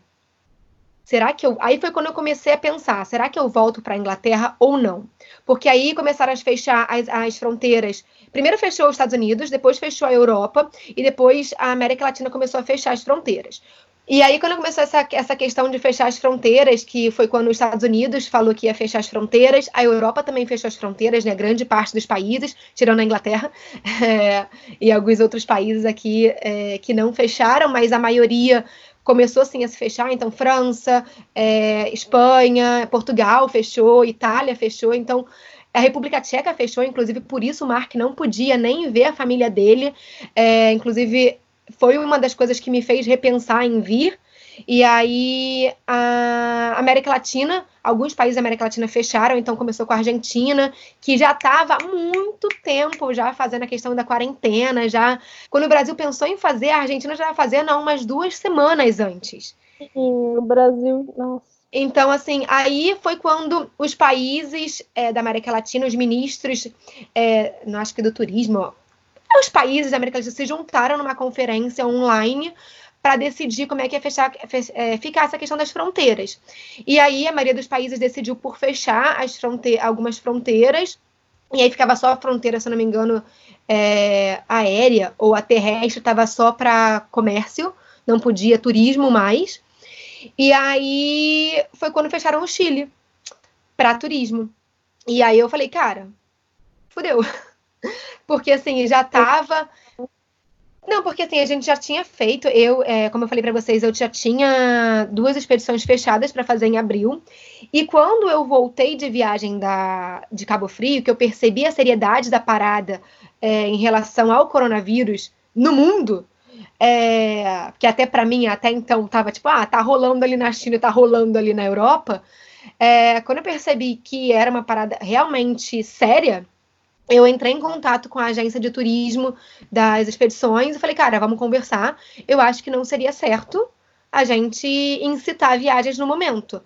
será que eu. Aí foi quando eu comecei a pensar: será que eu volto para a Inglaterra ou não? Porque aí começaram a fechar as, as, fronteiras. Primeiro fechou os Estados Unidos, depois fechou a Europa e depois a América Latina começou a fechar as fronteiras. E aí, quando começou essa, essa questão de fechar as fronteiras, que foi quando os Estados Unidos falou que ia fechar as fronteiras, a Europa também fechou as fronteiras, né? Grande parte dos países, tirando a Inglaterra, é, e alguns outros países aqui é, que não fecharam, mas a maioria começou assim a se fechar, então França, é, Espanha, Portugal fechou, Itália fechou, então a República Tcheca fechou, inclusive por isso o Mark não podia nem ver a família dele, é, inclusive foi uma das coisas que me fez repensar em vir. E aí a América Latina, alguns países da América Latina fecharam, então começou com a Argentina, que já estava há muito tempo já fazendo a questão da quarentena, já quando o Brasil pensou em fazer, a Argentina já ia fazer não umas duas semanas antes. Sim, o Brasil, nossa. Então, assim, aí foi quando os países é, da América Latina, os ministros, é, não acho que do turismo, os países da América Latina se juntaram numa conferência online para decidir como é que ia fechar, é, ficar essa questão das fronteiras. E aí a maioria dos países decidiu por fechar as fronte algumas fronteiras, e aí ficava só a fronteira, se não me engano, é, aérea ou a terrestre, estava só para comércio, não podia turismo mais. E aí foi quando fecharam o Chile para turismo. E aí eu falei, cara, fudeu. Porque assim, já tava não, porque assim, a gente já tinha feito, eu, é, como eu falei para vocês, eu já tinha duas expedições fechadas para fazer em abril. E quando eu voltei de viagem da, de Cabo Frio, que eu percebi a seriedade da parada é, em relação ao coronavírus no mundo, é, que até para mim, até então, tava tipo, ah, tá rolando ali na China, tá rolando ali na Europa. É, quando eu percebi que era uma parada realmente séria, eu entrei em contato com a agência de turismo das expedições e falei, cara, vamos conversar. Eu acho que não seria certo a gente incitar viagens no momento.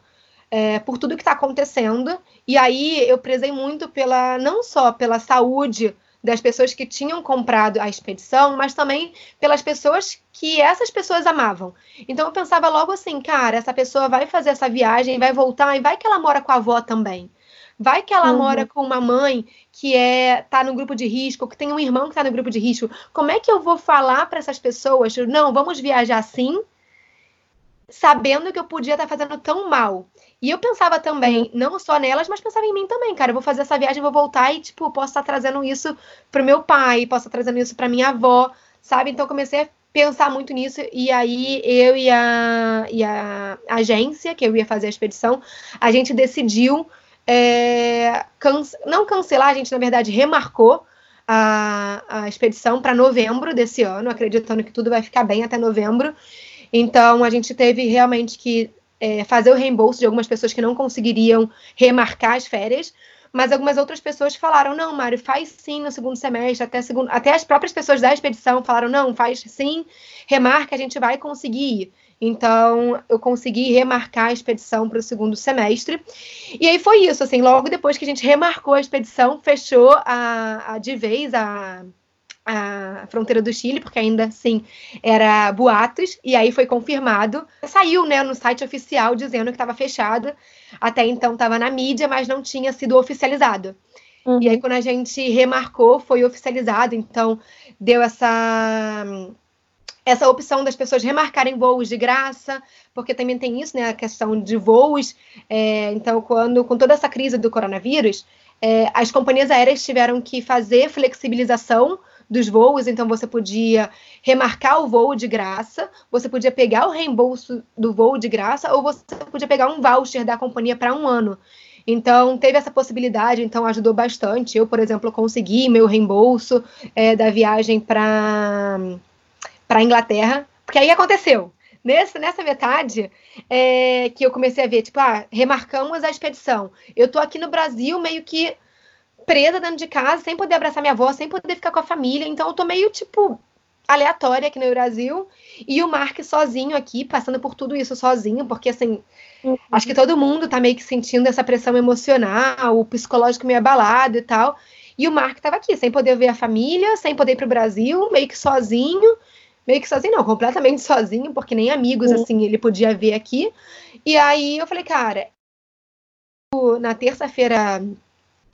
É, por tudo que está acontecendo. E aí eu prezei muito pela não só pela saúde das pessoas que tinham comprado a expedição, mas também pelas pessoas que essas pessoas amavam. Então eu pensava logo assim, cara, essa pessoa vai fazer essa viagem, vai voltar e vai que ela mora com a avó também. Vai que ela uhum. mora com uma mãe que é tá no grupo de risco, que tem um irmão que está no grupo de risco. Como é que eu vou falar para essas pessoas? Não, vamos viajar sim, sabendo que eu podia estar tá fazendo tão mal. E eu pensava também, não só nelas, mas pensava em mim também, cara. Eu vou fazer essa viagem, vou voltar e, tipo, posso estar tá trazendo isso pro meu pai, posso estar tá trazendo isso pra minha avó, sabe? Então comecei a pensar muito nisso. E aí eu e a, e a agência, que eu ia fazer a expedição, a gente decidiu é, cance não cancelar, a gente na verdade remarcou a, a expedição para novembro desse ano, acreditando que tudo vai ficar bem até novembro. Então a gente teve realmente que é, fazer o reembolso de algumas pessoas que não conseguiriam remarcar as férias, mas algumas outras pessoas falaram: não, Mário, faz sim no segundo semestre, até, segundo, até as próprias pessoas da expedição falaram: não, faz sim, remarca, a gente vai conseguir ir. Então, eu consegui remarcar a expedição para o segundo semestre. E aí foi isso, assim, logo depois que a gente remarcou a expedição, fechou a, a de vez a, a fronteira do Chile, porque ainda assim era boatos, e aí foi confirmado. Saiu né, no site oficial dizendo que estava fechado. Até então estava na mídia, mas não tinha sido oficializado. Uhum. E aí, quando a gente remarcou, foi oficializado. Então, deu essa essa opção das pessoas remarcarem voos de graça, porque também tem isso, né, a questão de voos. É, então, quando com toda essa crise do coronavírus, é, as companhias aéreas tiveram que fazer flexibilização dos voos, então você podia remarcar o voo de graça, você podia pegar o reembolso do voo de graça, ou você podia pegar um voucher da companhia para um ano. Então, teve essa possibilidade, então ajudou bastante. Eu, por exemplo, consegui meu reembolso é, da viagem para a Inglaterra, porque aí aconteceu. Nesse, nessa metade é, que eu comecei a ver, tipo, ah, remarcamos a expedição. Eu tô aqui no Brasil meio que presa dentro de casa, sem poder abraçar minha avó, sem poder ficar com a família. Então eu tô meio, tipo, aleatória aqui no Brasil. E o Mark sozinho aqui, passando por tudo isso sozinho, porque assim, uhum. acho que todo mundo tá meio que sentindo essa pressão emocional, o psicológico meio abalado e tal. E o Mark tava aqui, sem poder ver a família, sem poder ir pro Brasil, meio que sozinho. Meio que sozinho, não, completamente sozinho, porque nem amigos, uhum. assim, ele podia ver aqui. E aí eu falei, cara, na terça-feira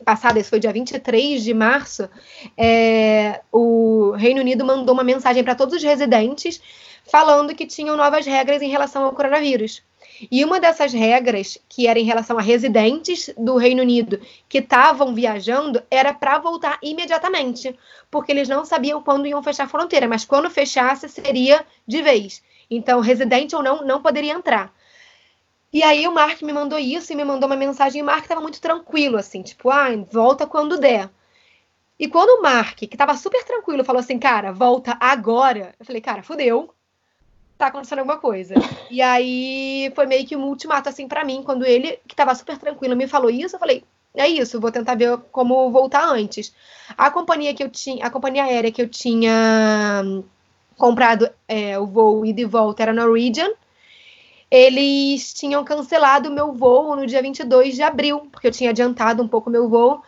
passada, esse foi dia 23 de março, é, o Reino Unido mandou uma mensagem para todos os residentes falando que tinham novas regras em relação ao coronavírus. E uma dessas regras, que era em relação a residentes do Reino Unido que estavam viajando, era para voltar imediatamente, porque eles não sabiam quando iam fechar a fronteira, mas quando fechasse seria de vez. Então, residente ou não, não poderia entrar. E aí o Mark me mandou isso e me mandou uma mensagem. E o Mark estava muito tranquilo, assim, tipo, ah, volta quando der. E quando o Mark, que estava super tranquilo, falou assim, cara, volta agora, eu falei, cara, fudeu. Tá acontecendo alguma coisa. e aí foi meio que um ultimato, assim, para mim, quando ele, que estava super tranquilo, me falou isso, eu falei, é isso, vou tentar ver como voltar antes. A companhia que eu tinha, a companhia aérea que eu tinha comprado é, o voo ida e volta era Norwegian eles tinham cancelado o meu voo no dia 22 de abril, porque eu tinha adiantado um pouco meu voo,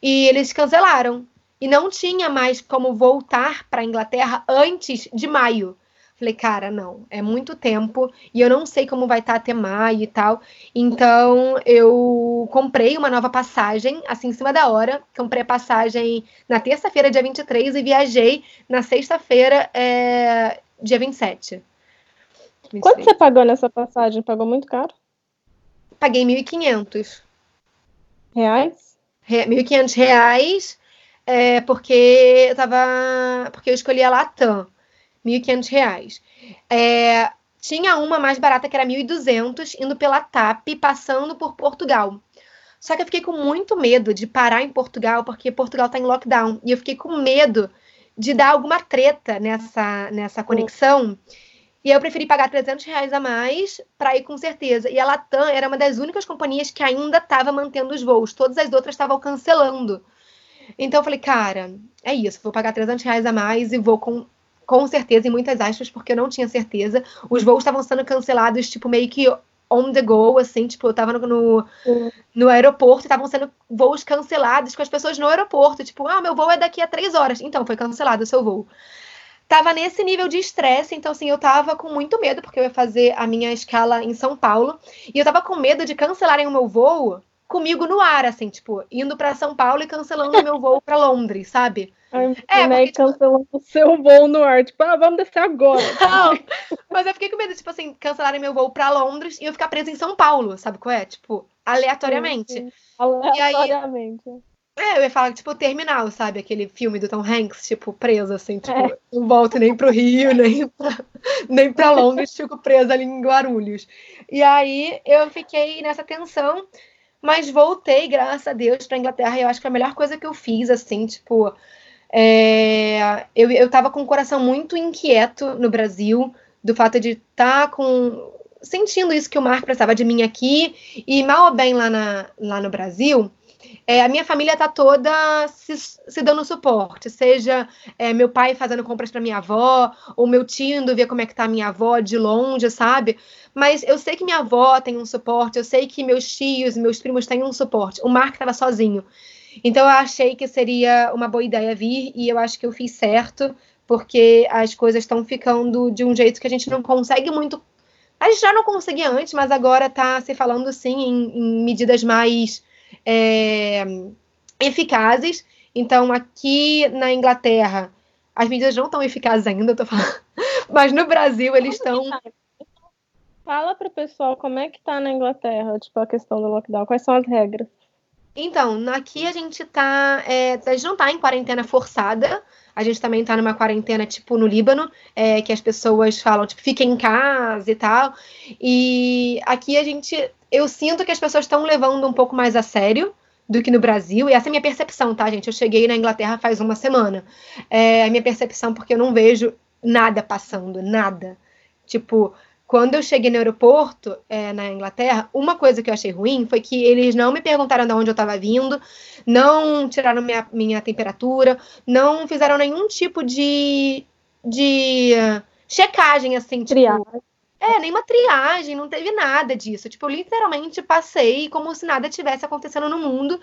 e eles cancelaram. E não tinha mais como voltar para a Inglaterra antes de maio. Falei, cara, não, é muito tempo e eu não sei como vai estar tá até maio e tal. Então eu comprei uma nova passagem, assim, em cima da hora. Comprei a passagem na terça-feira, dia 23, e viajei na sexta-feira, é, dia 27. Quanto você pagou nessa passagem? Pagou muito caro? Paguei 1.500. Reais? Re 1.500 reais, é, porque eu tava. Porque eu escolhi a Latam. 1.500 reais. É, tinha uma mais barata que era 1.200, indo pela TAP, passando por Portugal. Só que eu fiquei com muito medo de parar em Portugal, porque Portugal está em lockdown. E eu fiquei com medo de dar alguma treta nessa, nessa conexão. E eu preferi pagar 300 reais a mais para ir com certeza. E a Latam era uma das únicas companhias que ainda estava mantendo os voos. Todas as outras estavam cancelando. Então eu falei, cara, é isso. Vou pagar 300 reais a mais e vou com, com certeza, em muitas aspas, porque eu não tinha certeza. Os voos estavam sendo cancelados, tipo, meio que on the go, assim, tipo, eu tava no, no, no aeroporto e estavam sendo voos cancelados com as pessoas no aeroporto. Tipo, ah, meu voo é daqui a três horas. Então, foi cancelado o seu voo tava nesse nível de estresse, então assim, eu tava com muito medo, porque eu ia fazer a minha escala em São Paulo, e eu tava com medo de cancelarem o meu voo comigo no ar, assim, tipo, indo para São Paulo e cancelando o meu voo para Londres, sabe? É, porque, tipo... cancelando o seu voo no ar, tipo, ah, vamos descer agora. Não, mas eu fiquei com medo, tipo assim, cancelarem meu voo para Londres e eu ficar presa em São Paulo, sabe qual é? Tipo, aleatoriamente. Sim, sim. Aleatoriamente. Aí, é, eu ia falar, tipo, Terminal, sabe? Aquele filme do Tom Hanks, tipo, preso, assim, tipo, é. não volto nem pro Rio, nem pra, nem pra Londres, fico presa ali em Guarulhos. E aí eu fiquei nessa tensão, mas voltei, graças a Deus, pra Inglaterra, e eu acho que foi a melhor coisa que eu fiz, assim, tipo. É, eu, eu tava com o coração muito inquieto no Brasil, do fato de estar tá com. sentindo isso que o Marco precisava de mim aqui, e mal ou bem lá, na, lá no Brasil é, a minha família tá toda se, se dando suporte, seja é, meu pai fazendo compras para minha avó, ou meu tio indo ver como é que tá minha avó de longe, sabe? Mas eu sei que minha avó tem um suporte, eu sei que meus tios, meus primos têm um suporte. O Mark estava sozinho. Então eu achei que seria uma boa ideia vir e eu acho que eu fiz certo, porque as coisas estão ficando de um jeito que a gente não consegue muito. A gente já não conseguia antes, mas agora está se falando sim em, em medidas mais é, eficazes. Então, aqui na Inglaterra, as medidas não estão eficazes ainda, tô falando. mas no Brasil eles estão. Fala para o pessoal como é que tá na Inglaterra, tipo, a questão do lockdown, quais são as regras? Então, aqui a gente tá. É, a gente não tá em quarentena forçada. A gente também tá numa quarentena, tipo, no Líbano, é, que as pessoas falam, tipo, fiquem em casa e tal. E aqui a gente. Eu sinto que as pessoas estão levando um pouco mais a sério do que no Brasil. E essa é a minha percepção, tá, gente? Eu cheguei na Inglaterra faz uma semana. É a minha percepção, porque eu não vejo nada passando, nada. Tipo, quando eu cheguei no aeroporto, é, na Inglaterra, uma coisa que eu achei ruim foi que eles não me perguntaram de onde eu estava vindo, não tiraram minha, minha temperatura, não fizeram nenhum tipo de, de checagem, assim, tipo, é, nenhuma triagem, não teve nada disso. Tipo, eu literalmente passei como se nada tivesse acontecendo no mundo.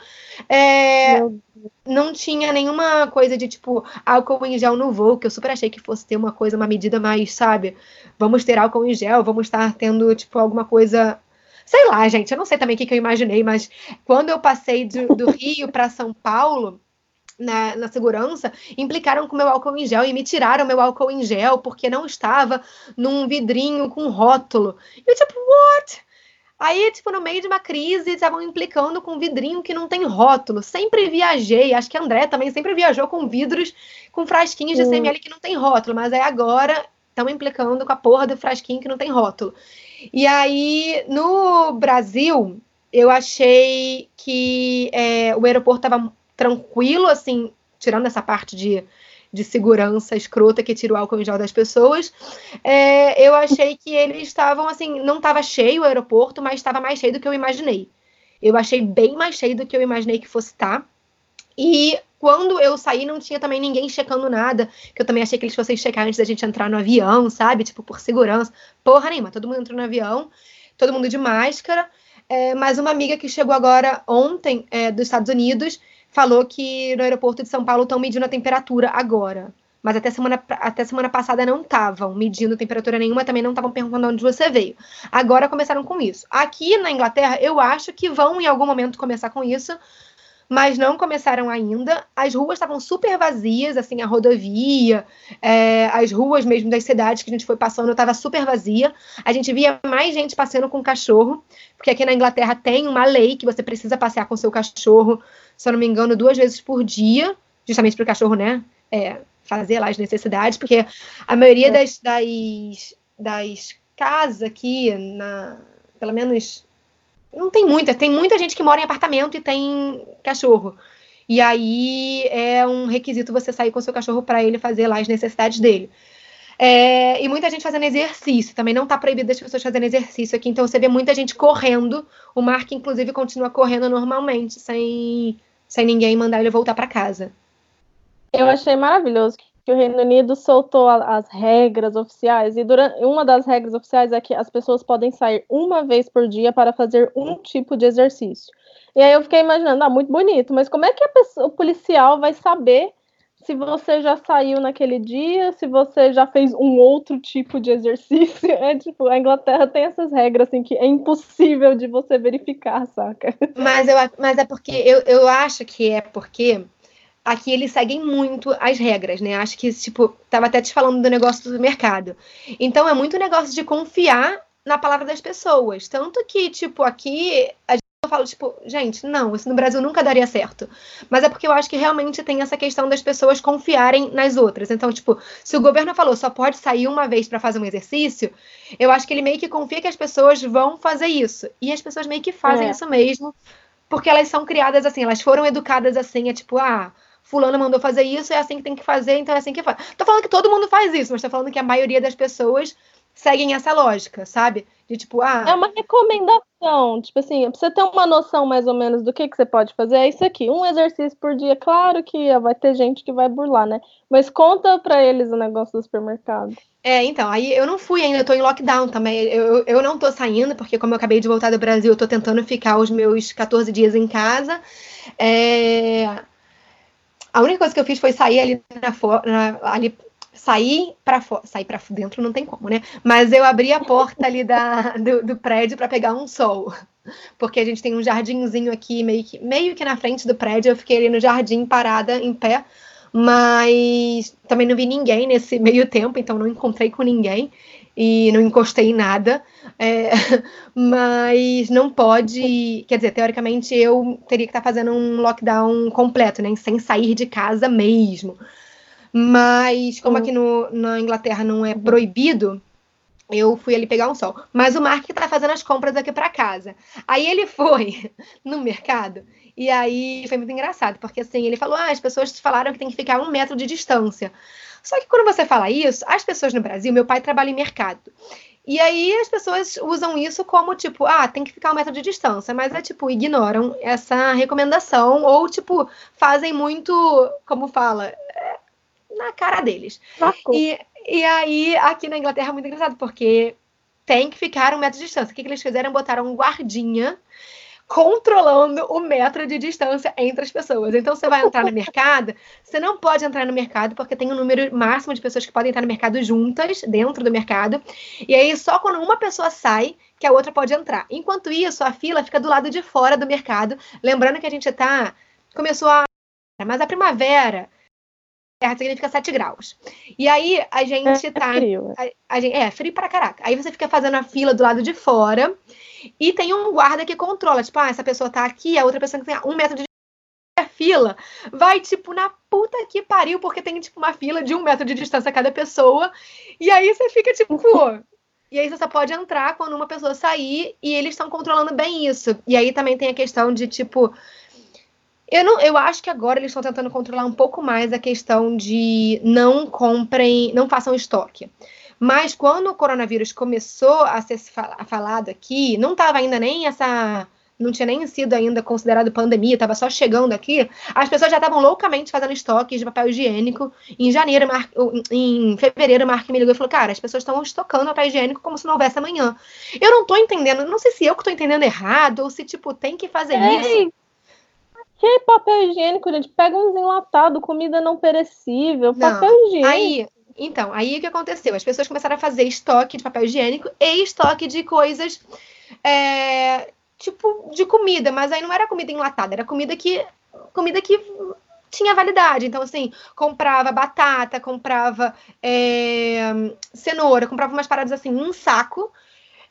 É, não tinha nenhuma coisa de, tipo, álcool em gel no voo, que eu super achei que fosse ter uma coisa, uma medida mais, sabe? Vamos ter álcool em gel, vamos estar tendo, tipo, alguma coisa. Sei lá, gente, eu não sei também o que, que eu imaginei, mas quando eu passei do, do Rio para São Paulo na, na, segurança implicaram com meu álcool em gel e me tiraram meu álcool em gel porque não estava num vidrinho com rótulo. E eu, tipo, what? Aí, tipo, no meio de uma crise, estavam implicando com vidrinho que não tem rótulo. Sempre viajei, acho que a André também sempre viajou com vidros, com frasquinhos de CML que não tem rótulo, mas aí agora estão implicando com a porra do frasquinho que não tem rótulo. E aí, no Brasil, eu achei que é, o aeroporto estava tranquilo, assim, tirando essa parte de, de segurança escrota que tira o álcool em gel das pessoas, é, eu achei que eles estavam, assim, não estava cheio o aeroporto, mas estava mais cheio do que eu imaginei. Eu achei bem mais cheio do que eu imaginei que fosse estar. Tá. E quando eu saí, não tinha também ninguém checando nada, que eu também achei que eles fossem checar antes da gente entrar no avião, sabe? Tipo, por segurança. Porra nenhuma, todo mundo entrou no avião, todo mundo de máscara. É, mas uma amiga que chegou agora ontem é, dos Estados Unidos falou que no aeroporto de São Paulo estão medindo a temperatura agora. Mas até semana, até semana passada não estavam medindo temperatura nenhuma, também não estavam perguntando onde você veio. Agora começaram com isso. Aqui na Inglaterra, eu acho que vão em algum momento começar com isso, mas não começaram ainda. As ruas estavam super vazias, assim, a rodovia, é, as ruas mesmo das cidades que a gente foi passando estava super vazia. A gente via mais gente passeando com cachorro, porque aqui na Inglaterra tem uma lei que você precisa passear com seu cachorro se eu não me engano, duas vezes por dia, justamente para o cachorro, né? É, fazer lá as necessidades, porque a maioria é. das, das, das casas aqui, na, pelo menos, não tem muita, tem muita gente que mora em apartamento e tem cachorro. E aí é um requisito você sair com seu cachorro para ele fazer lá as necessidades dele. É, e muita gente fazendo exercício. Também não está proibido as pessoas fazendo exercício aqui. Então você vê muita gente correndo. O Mark, inclusive, continua correndo normalmente, sem, sem ninguém mandar ele voltar para casa. Eu achei maravilhoso que o Reino Unido soltou as regras oficiais. E durante, uma das regras oficiais é que as pessoas podem sair uma vez por dia para fazer um tipo de exercício. E aí eu fiquei imaginando, ah, muito bonito, mas como é que pessoa, o policial vai saber se você já saiu naquele dia, se você já fez um outro tipo de exercício. É tipo, a Inglaterra tem essas regras assim que é impossível de você verificar, saca? Mas, eu, mas é porque eu, eu acho que é porque aqui eles seguem muito as regras, né? Acho que, tipo, tava até te falando do negócio do mercado. Então é muito negócio de confiar na palavra das pessoas. Tanto que, tipo, aqui a eu falo, tipo, gente, não, isso no Brasil nunca daria certo. Mas é porque eu acho que realmente tem essa questão das pessoas confiarem nas outras. Então, tipo, se o governo falou só pode sair uma vez para fazer um exercício, eu acho que ele meio que confia que as pessoas vão fazer isso. E as pessoas meio que fazem é. isso mesmo, porque elas são criadas assim, elas foram educadas assim, é tipo, ah, fulano mandou fazer isso, é assim que tem que fazer, então é assim que faz. Tô falando que todo mundo faz isso, mas tô falando que a maioria das pessoas seguem essa lógica, sabe? De tipo, ah. É uma recomendação. Tipo assim, pra você ter uma noção mais ou menos do que, que você pode fazer, é isso aqui. Um exercício por dia. Claro que vai ter gente que vai burlar, né? Mas conta pra eles o negócio do supermercado. É, então, aí eu não fui ainda, eu tô em lockdown também. Eu, eu não tô saindo, porque como eu acabei de voltar do Brasil, eu tô tentando ficar os meus 14 dias em casa. É... A única coisa que eu fiz foi sair ali, na, na, ali sair para sair para dentro não tem como, né? Mas eu abri a porta ali da, do, do prédio para pegar um sol, porque a gente tem um jardinzinho aqui meio que, meio que na frente do prédio. Eu fiquei ali no jardim parada em pé, mas também não vi ninguém nesse meio tempo, então não encontrei com ninguém. e não encostei em nada, é, mas não pode, quer dizer, teoricamente eu teria que estar tá fazendo um lockdown completo, né, sem sair de casa mesmo. Mas como aqui no, na Inglaterra não é uhum. proibido, eu fui ali pegar um sol. Mas o Mark tá fazendo as compras aqui para casa. Aí ele foi no mercado e aí foi muito engraçado, porque assim, ele falou: ah, as pessoas falaram que tem que ficar um metro de distância. Só que quando você fala isso, as pessoas no Brasil, meu pai trabalha em mercado. E aí as pessoas usam isso como tipo, ah, tem que ficar um metro de distância, mas é tipo, ignoram essa recomendação, ou tipo, fazem muito, como fala, na cara deles. E, e aí, aqui na Inglaterra é muito engraçado, porque tem que ficar um metro de distância. O que, que eles fizeram? Botaram um guardinha controlando o metro de distância entre as pessoas. Então, você vai entrar no mercado, você não pode entrar no mercado porque tem um número máximo de pessoas que podem entrar no mercado juntas, dentro do mercado. E aí, só quando uma pessoa sai, que a outra pode entrar. Enquanto isso, a fila fica do lado de fora do mercado. Lembrando que a gente tá. Começou a. Mas a primavera significa 7 graus. E aí a gente é, tá. É frio. A, a gente, é, frio pra caraca. Aí você fica fazendo a fila do lado de fora e tem um guarda que controla. Tipo, ah, essa pessoa tá aqui, a outra pessoa que tem um metro de fila vai, tipo, na puta que pariu, porque tem, tipo, uma fila de um metro de distância a cada pessoa. E aí você fica, tipo, E aí você só pode entrar quando uma pessoa sair e eles estão controlando bem isso. E aí também tem a questão de, tipo, eu, não, eu acho que agora eles estão tentando controlar um pouco mais a questão de não comprem, não façam estoque. Mas quando o coronavírus começou a ser falado aqui, não estava ainda nem essa. Não tinha nem sido ainda considerado pandemia, estava só chegando aqui. As pessoas já estavam loucamente fazendo estoques de papel higiênico. Em janeiro, Mar... em fevereiro, o Mark me ligou e falou: Cara, as pessoas estão estocando papel higiênico como se não houvesse amanhã. Eu não estou entendendo, não sei se eu que estou entendendo errado ou se, tipo, tem que fazer isso. Que papel higiênico, gente? Pega uns enlatados, comida não perecível, não. papel higiênico. Aí, então, aí o que aconteceu? As pessoas começaram a fazer estoque de papel higiênico e estoque de coisas é, tipo de comida, mas aí não era comida enlatada, era comida que comida que tinha validade. Então, assim, comprava batata, comprava é, cenoura, comprava umas paradas assim, um saco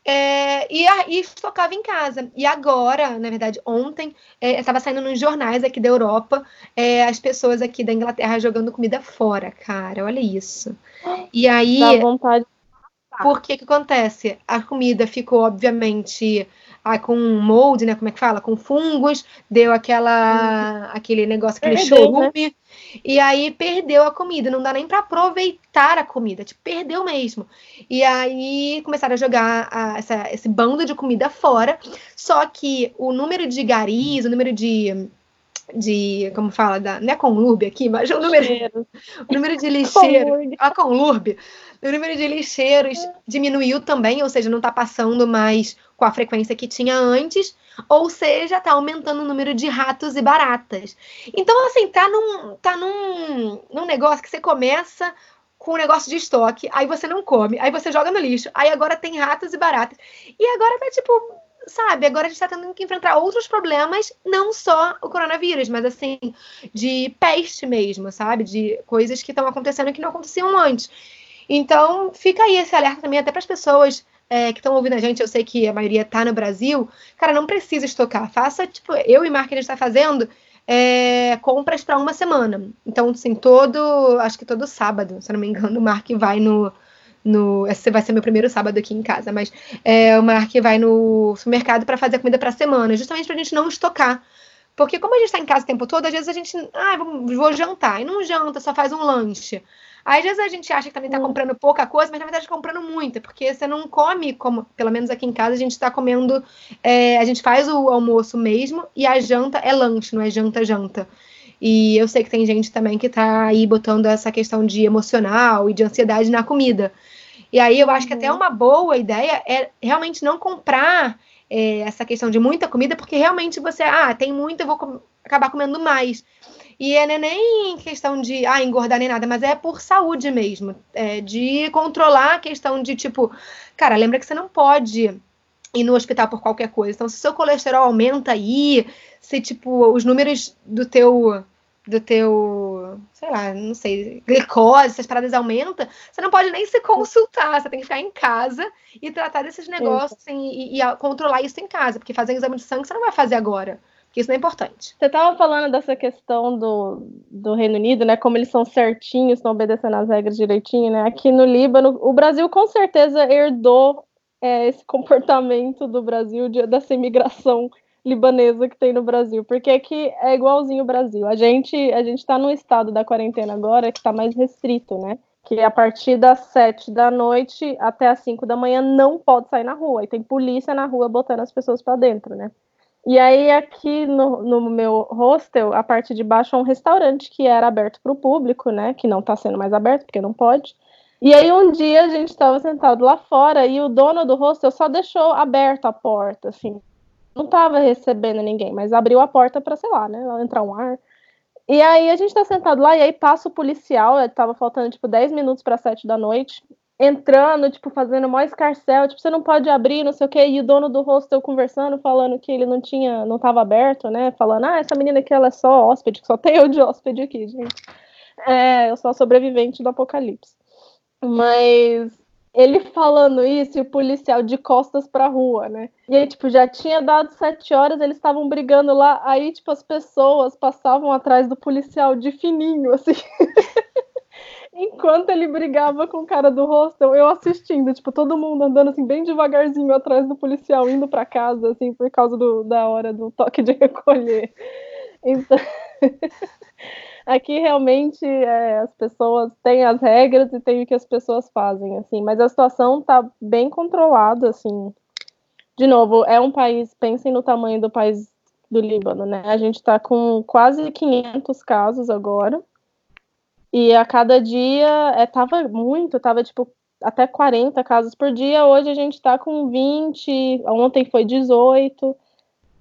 é, e, e estocava em casa. E agora, na verdade, ontem, é, estava saindo nos jornais aqui da Europa é, as pessoas aqui da Inglaterra jogando comida fora, cara. Olha isso. E aí. Dá vontade. Por que que acontece? A comida ficou, obviamente, ah, com molde, né? Como é que fala? Com fungos, deu aquela, aquele negócio, aquele chorume. Né? E aí perdeu a comida, não dá nem para aproveitar a comida, tipo, perdeu mesmo. E aí começaram a jogar a, essa, esse bando de comida fora, só que o número de garis, o número de de, como fala, da, não é conlurbe aqui, mas o número, o número de lixeiros, a conlurbe, o número de lixeiros diminuiu também, ou seja, não está passando mais com a frequência que tinha antes, ou seja, está aumentando o número de ratos e baratas. Então, assim, tá num, tá num, num negócio que você começa com um negócio de estoque, aí você não come, aí você joga no lixo, aí agora tem ratos e baratas. E agora tá tipo, sabe, agora a gente tá tendo que enfrentar outros problemas, não só o coronavírus, mas assim, de peste mesmo, sabe? De coisas que estão acontecendo que não aconteciam antes. Então, fica aí esse alerta também até para as pessoas é, que estão ouvindo a gente, eu sei que a maioria está no Brasil, cara, não precisa estocar. Faça, tipo, eu e Mark a gente está fazendo é, compras para uma semana. Então, assim, todo, acho que todo sábado, se eu não me engano, o Mark vai no, no. Esse vai ser meu primeiro sábado aqui em casa, mas é, o Mark vai no supermercado para fazer comida para semana, justamente para a gente não estocar. Porque como a gente está em casa o tempo todo, às vezes a gente, ah, vou jantar, e não janta, só faz um lanche. Às vezes a gente acha que também está hum. comprando pouca coisa, mas na verdade está comprando muita, porque você não come como, pelo menos aqui em casa, a gente está comendo, é, a gente faz o almoço mesmo e a janta é lanche, não é janta-janta. E eu sei que tem gente também que está aí botando essa questão de emocional e de ansiedade na comida. E aí eu acho que até uhum. uma boa ideia é realmente não comprar é, essa questão de muita comida, porque realmente você, ah, tem muita, eu vou com acabar comendo mais. E é nem questão de ah, engordar nem nada, mas é por saúde mesmo. É de controlar a questão de, tipo, cara, lembra que você não pode ir no hospital por qualquer coisa. Então, se seu colesterol aumenta aí, se, tipo, os números do teu. Do teu. sei lá, não sei, glicose, essas paradas aumentam, você não pode nem se consultar, você tem que ficar em casa e tratar desses negócios assim, e, e, controlar isso em casa, porque fazer um exame de sangue você não vai fazer agora. Porque isso não é importante. Você estava falando dessa questão do, do Reino Unido, né? Como eles são certinhos, estão obedecendo as regras direitinho, né? Aqui no Líbano, o Brasil com certeza herdou é, esse comportamento do Brasil, de, dessa imigração libanesa que tem no Brasil, porque aqui é igualzinho o Brasil. A gente a gente está no estado da quarentena agora que está mais restrito, né? Que a partir das sete da noite até as cinco da manhã não pode sair na rua. E tem polícia na rua botando as pessoas para dentro, né? E aí aqui no, no, meu hostel, a parte de baixo é um restaurante que era aberto para o público, né? Que não está sendo mais aberto porque não pode. E aí um dia a gente estava sentado lá fora e o dono do hostel só deixou aberta a porta, assim, não tava recebendo ninguém, mas abriu a porta para, sei lá, né, entrar um ar. E aí a gente tá sentado lá e aí passa o policial, ele tava faltando tipo 10 minutos para 7 da noite, entrando, tipo, fazendo mó escarcel, tipo, você não pode abrir, não sei o quê, e o dono do hostel conversando, falando que ele não tinha, não tava aberto, né, falando, ah, essa menina aqui, ela é só hóspede, só tem eu de hóspede aqui, gente. É, eu sou a sobrevivente do apocalipse. Mas ele falando isso e o policial de costas pra rua, né? E aí, tipo, já tinha dado sete horas, eles estavam brigando lá, aí, tipo, as pessoas passavam atrás do policial de fininho, assim. Enquanto ele brigava com o cara do hostel, eu assistindo, tipo, todo mundo andando assim, bem devagarzinho atrás do policial, indo para casa, assim, por causa do, da hora do toque de recolher. Então. Aqui realmente é, as pessoas têm as regras e tem o que as pessoas fazem, assim, mas a situação está bem controlada, assim. De novo, é um país, pensem no tamanho do país do Líbano, né? A gente está com quase 500 casos agora. E a cada dia é, tava muito, tava tipo até 40 casos por dia. Hoje a gente está com 20, ontem foi 18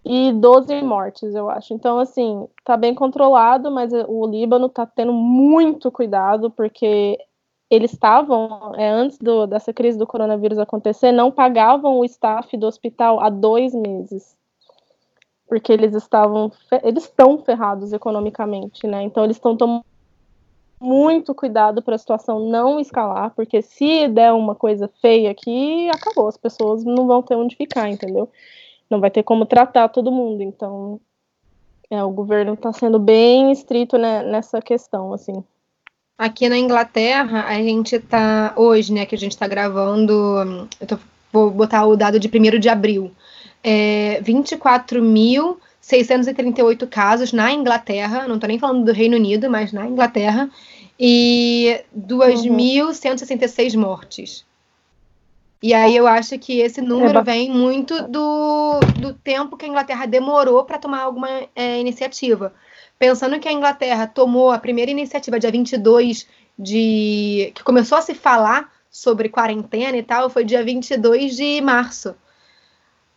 e 12 mortes, eu acho. Então, assim, tá bem controlado, mas o Líbano tá tendo muito cuidado, porque eles estavam, é, antes do, dessa crise do coronavírus acontecer, não pagavam o staff do hospital há dois meses. Porque eles estavam, eles estão ferrados economicamente, né? Então, eles estão tomando muito cuidado para a situação não escalar, porque se der uma coisa feia aqui, acabou, as pessoas não vão ter onde ficar, entendeu? não vai ter como tratar todo mundo. Então, é, o governo está sendo bem estrito né, nessa questão, assim. Aqui na Inglaterra, a gente está hoje, né, que a gente está gravando, eu tô, vou botar o dado de 1 de abril, é, 24.638 casos na Inglaterra, não estou nem falando do Reino Unido, mas na Inglaterra, e 2.166 uhum. mortes. E aí eu acho que esse número é vem muito do, do tempo que a Inglaterra demorou para tomar alguma é, iniciativa. Pensando que a Inglaterra tomou a primeira iniciativa dia 22 de. que começou a se falar sobre quarentena e tal, foi dia 22 de março.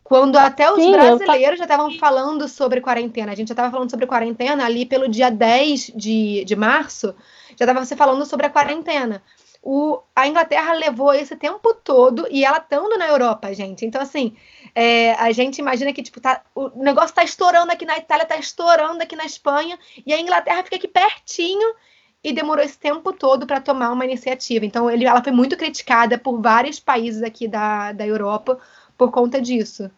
Quando até os Sim, brasileiros já estavam falando sobre quarentena. A gente já estava falando sobre quarentena ali pelo dia 10 de, de março, já estava se falando sobre a quarentena o, a Inglaterra levou esse tempo todo e ela estando na Europa, gente. Então, assim, é, a gente imagina que tipo, tá, o negócio está estourando aqui na Itália, está estourando aqui na Espanha, e a Inglaterra fica aqui pertinho e demorou esse tempo todo para tomar uma iniciativa. Então, ele, ela foi muito criticada por vários países aqui da, da Europa por conta disso.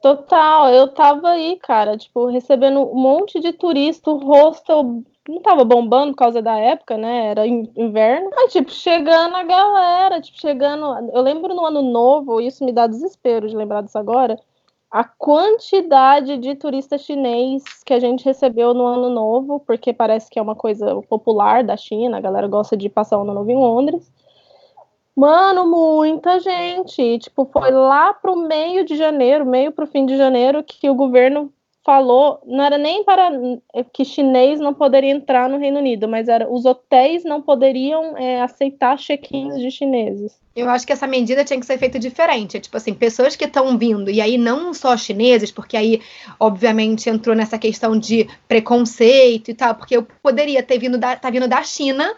Total, eu tava aí, cara, tipo, recebendo um monte de turista, o hostel não tava bombando por causa da época, né? Era inverno. Mas, tipo, chegando a galera, tipo, chegando. Eu lembro no ano novo, isso me dá desespero de lembrar disso agora. A quantidade de turista chinês que a gente recebeu no ano novo, porque parece que é uma coisa popular da China, a galera gosta de passar o ano novo em Londres. Mano, muita gente. Tipo, foi lá pro meio de janeiro, meio pro fim de janeiro, que o governo falou, não era nem para que chinês não poderia entrar no Reino Unido, mas era os hotéis não poderiam é, aceitar check-ins de chineses. Eu acho que essa medida tinha que ser feita diferente. Tipo assim, pessoas que estão vindo, e aí não só chineses, porque aí, obviamente, entrou nessa questão de preconceito e tal, porque eu poderia ter vindo da, tá vindo da China,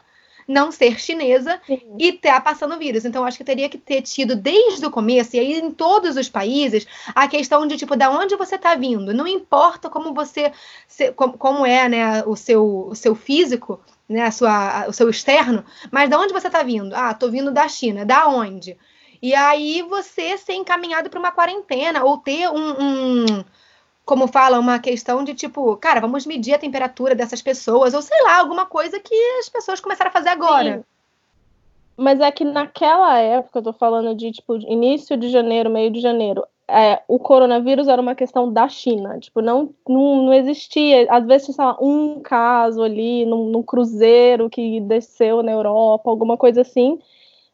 não ser chinesa Sim. e estar passando vírus. Então, acho que teria que ter tido desde o começo, e aí em todos os países, a questão de, tipo, da onde você está vindo. Não importa como você, como, como é, né, o seu, o seu físico, né, a sua, o seu externo, mas da onde você está vindo? Ah, tô vindo da China. Da onde? E aí você ser encaminhado para uma quarentena ou ter um, um, como fala, uma questão de tipo, cara, vamos medir a temperatura dessas pessoas ou sei lá, alguma coisa que as pessoas começaram a fazer agora. Sim. Mas é que naquela época, eu tô falando de tipo início de janeiro, meio de janeiro, é, o coronavírus era uma questão da China, tipo, não, não, não existia, às vezes tinha um caso ali num, num cruzeiro que desceu na Europa, alguma coisa assim,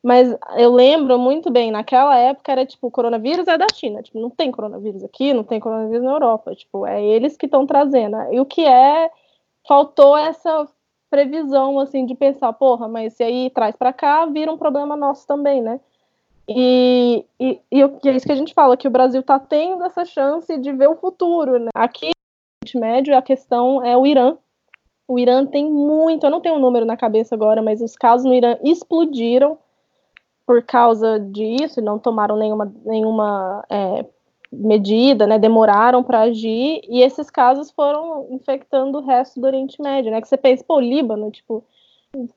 mas eu lembro muito bem, naquela época era tipo, o coronavírus é da China, tipo, não tem coronavírus aqui, não tem coronavírus na Europa, tipo, é eles que estão trazendo. E o que é, faltou essa previsão, assim, de pensar, porra, mas se aí traz para cá, vira um problema nosso também, né? E, e, e, é isso que a gente fala, que o Brasil está tendo essa chance de ver o futuro, né? Aqui no Oriente Médio, a questão é o Irã. O Irã tem muito, eu não tenho um número na cabeça agora, mas os casos no Irã explodiram por causa disso, não tomaram nenhuma, nenhuma é, medida, né, demoraram para agir, e esses casos foram infectando o resto do Oriente Médio, né, que você pensa, pô, Líbano, tipo,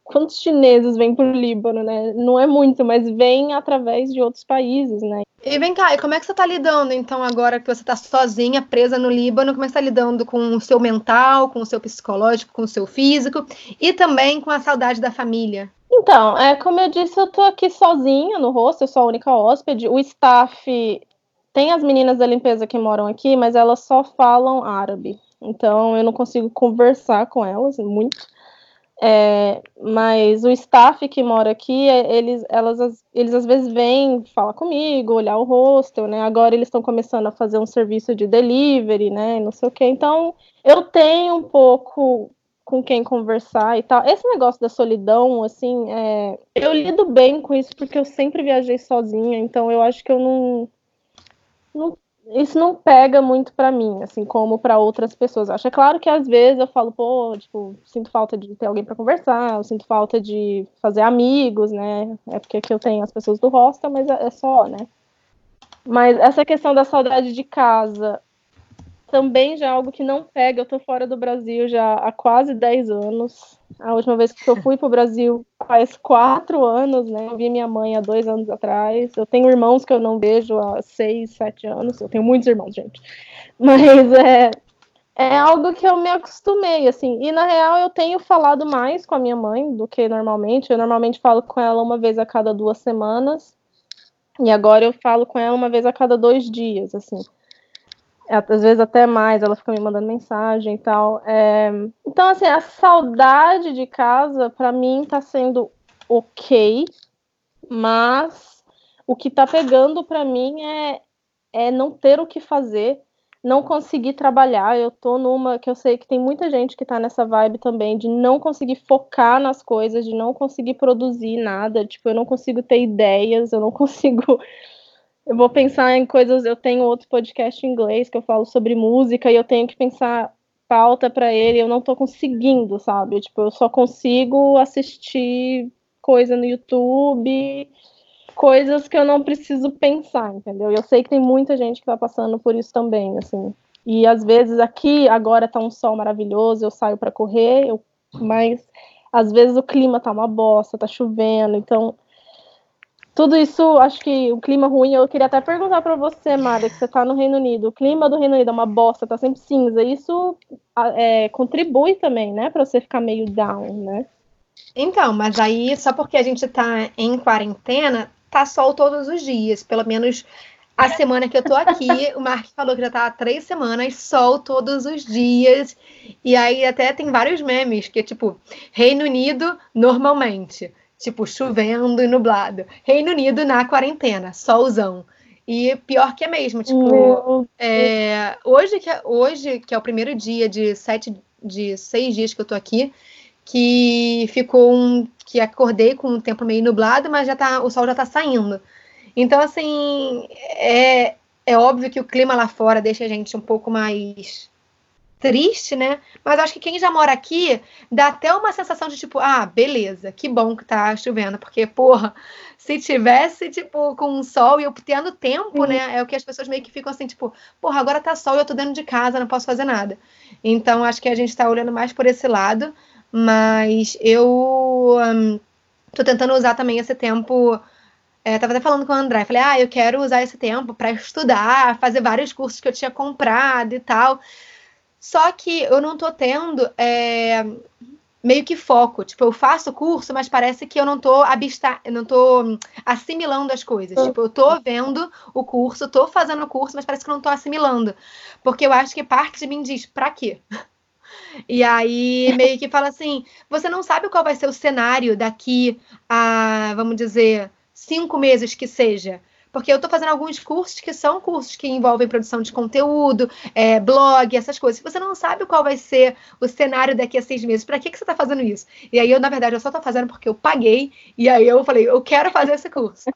quantos chineses vêm para o Líbano, né, não é muito, mas vem através de outros países, né. E vem cá, e como é que você está lidando, então, agora que você está sozinha, presa no Líbano, como é que você está lidando com o seu mental, com o seu psicológico, com o seu físico, e também com a saudade da família? Então, é, como eu disse, eu tô aqui sozinha no rosto, eu sou a única hóspede. O staff tem as meninas da limpeza que moram aqui, mas elas só falam árabe. Então eu não consigo conversar com elas muito. É, mas o staff que mora aqui, é, eles, elas, eles às vezes vêm falar comigo, olhar o hostel, né? Agora eles estão começando a fazer um serviço de delivery, né? Não sei o que. Então eu tenho um pouco com quem conversar e tal. Esse negócio da solidão, assim, é... eu lido bem com isso porque eu sempre viajei sozinha, então eu acho que eu não, não... isso não pega muito para mim, assim, como para outras pessoas. Acho é claro que às vezes eu falo, pô, tipo, sinto falta de ter alguém para conversar, eu sinto falta de fazer amigos, né? É porque aqui eu tenho as pessoas do hostel, mas é, é só, né? Mas essa questão da saudade de casa, também já é algo que não pega. Eu tô fora do Brasil já há quase 10 anos. A última vez que eu fui pro Brasil faz quatro anos, né? Eu vi minha mãe há dois anos atrás. Eu tenho irmãos que eu não vejo há seis, sete anos. Eu tenho muitos irmãos, gente. Mas é, é algo que eu me acostumei, assim. E na real eu tenho falado mais com a minha mãe do que normalmente. Eu normalmente falo com ela uma vez a cada duas semanas. E agora eu falo com ela uma vez a cada dois dias, assim às vezes até mais, ela fica me mandando mensagem e tal. É... Então, assim, a saudade de casa, para mim, tá sendo ok, mas o que tá pegando para mim é, é não ter o que fazer, não conseguir trabalhar. Eu tô numa que eu sei que tem muita gente que tá nessa vibe também, de não conseguir focar nas coisas, de não conseguir produzir nada. Tipo, eu não consigo ter ideias, eu não consigo eu vou pensar em coisas. Eu tenho outro podcast em inglês que eu falo sobre música e eu tenho que pensar pauta para ele. Eu não tô conseguindo, sabe? Tipo, eu só consigo assistir coisa no YouTube, coisas que eu não preciso pensar, entendeu? Eu sei que tem muita gente que tá passando por isso também, assim. E às vezes aqui agora tá um sol maravilhoso, eu saio para correr, eu, mas às vezes o clima tá uma bosta, tá chovendo, então tudo isso, acho que o clima ruim, eu queria até perguntar para você, Mara, que você está no Reino Unido. O clima do Reino Unido é uma bosta, tá sempre cinza. Isso é, contribui também, né, para você ficar meio down, né? Então, mas aí, só porque a gente está em quarentena, tá sol todos os dias. Pelo menos a semana que eu tô aqui, o Mark falou que já tá há três semanas, sol todos os dias. E aí até tem vários memes, que é tipo, Reino Unido normalmente tipo, chovendo e nublado. Reino Unido na quarentena, solzão. E pior que é mesmo, tipo, é, hoje, que é, hoje, que é o primeiro dia de sete, de seis dias que eu tô aqui, que ficou um. que acordei com um tempo meio nublado, mas já tá, o sol já tá saindo. Então, assim, é, é óbvio que o clima lá fora deixa a gente um pouco mais triste, né? Mas acho que quem já mora aqui dá até uma sensação de tipo, ah, beleza, que bom que tá chovendo, porque, porra, se tivesse, tipo, com sol e eu tendo tempo, né? É o que as pessoas meio que ficam assim, tipo, porra, agora tá sol e eu tô dentro de casa, não posso fazer nada. Então, acho que a gente tá olhando mais por esse lado, mas eu um, tô tentando usar também esse tempo. É, tava até falando com o André, falei, ah, eu quero usar esse tempo para estudar, fazer vários cursos que eu tinha comprado e tal. Só que eu não tô tendo é, meio que foco. Tipo, eu faço o curso, mas parece que eu não tô absta eu não tô assimilando as coisas. Tipo, eu tô vendo o curso, tô fazendo o curso, mas parece que eu não tô assimilando. Porque eu acho que parte de mim diz, pra quê? E aí meio que fala assim: você não sabe qual vai ser o cenário daqui a, vamos dizer, cinco meses que seja porque eu estou fazendo alguns cursos que são cursos que envolvem produção de conteúdo, é, blog, essas coisas. Se você não sabe qual vai ser o cenário daqui a seis meses, para que, que você está fazendo isso? E aí eu, na verdade, eu só estou fazendo porque eu paguei, e aí eu falei, eu quero fazer esse curso.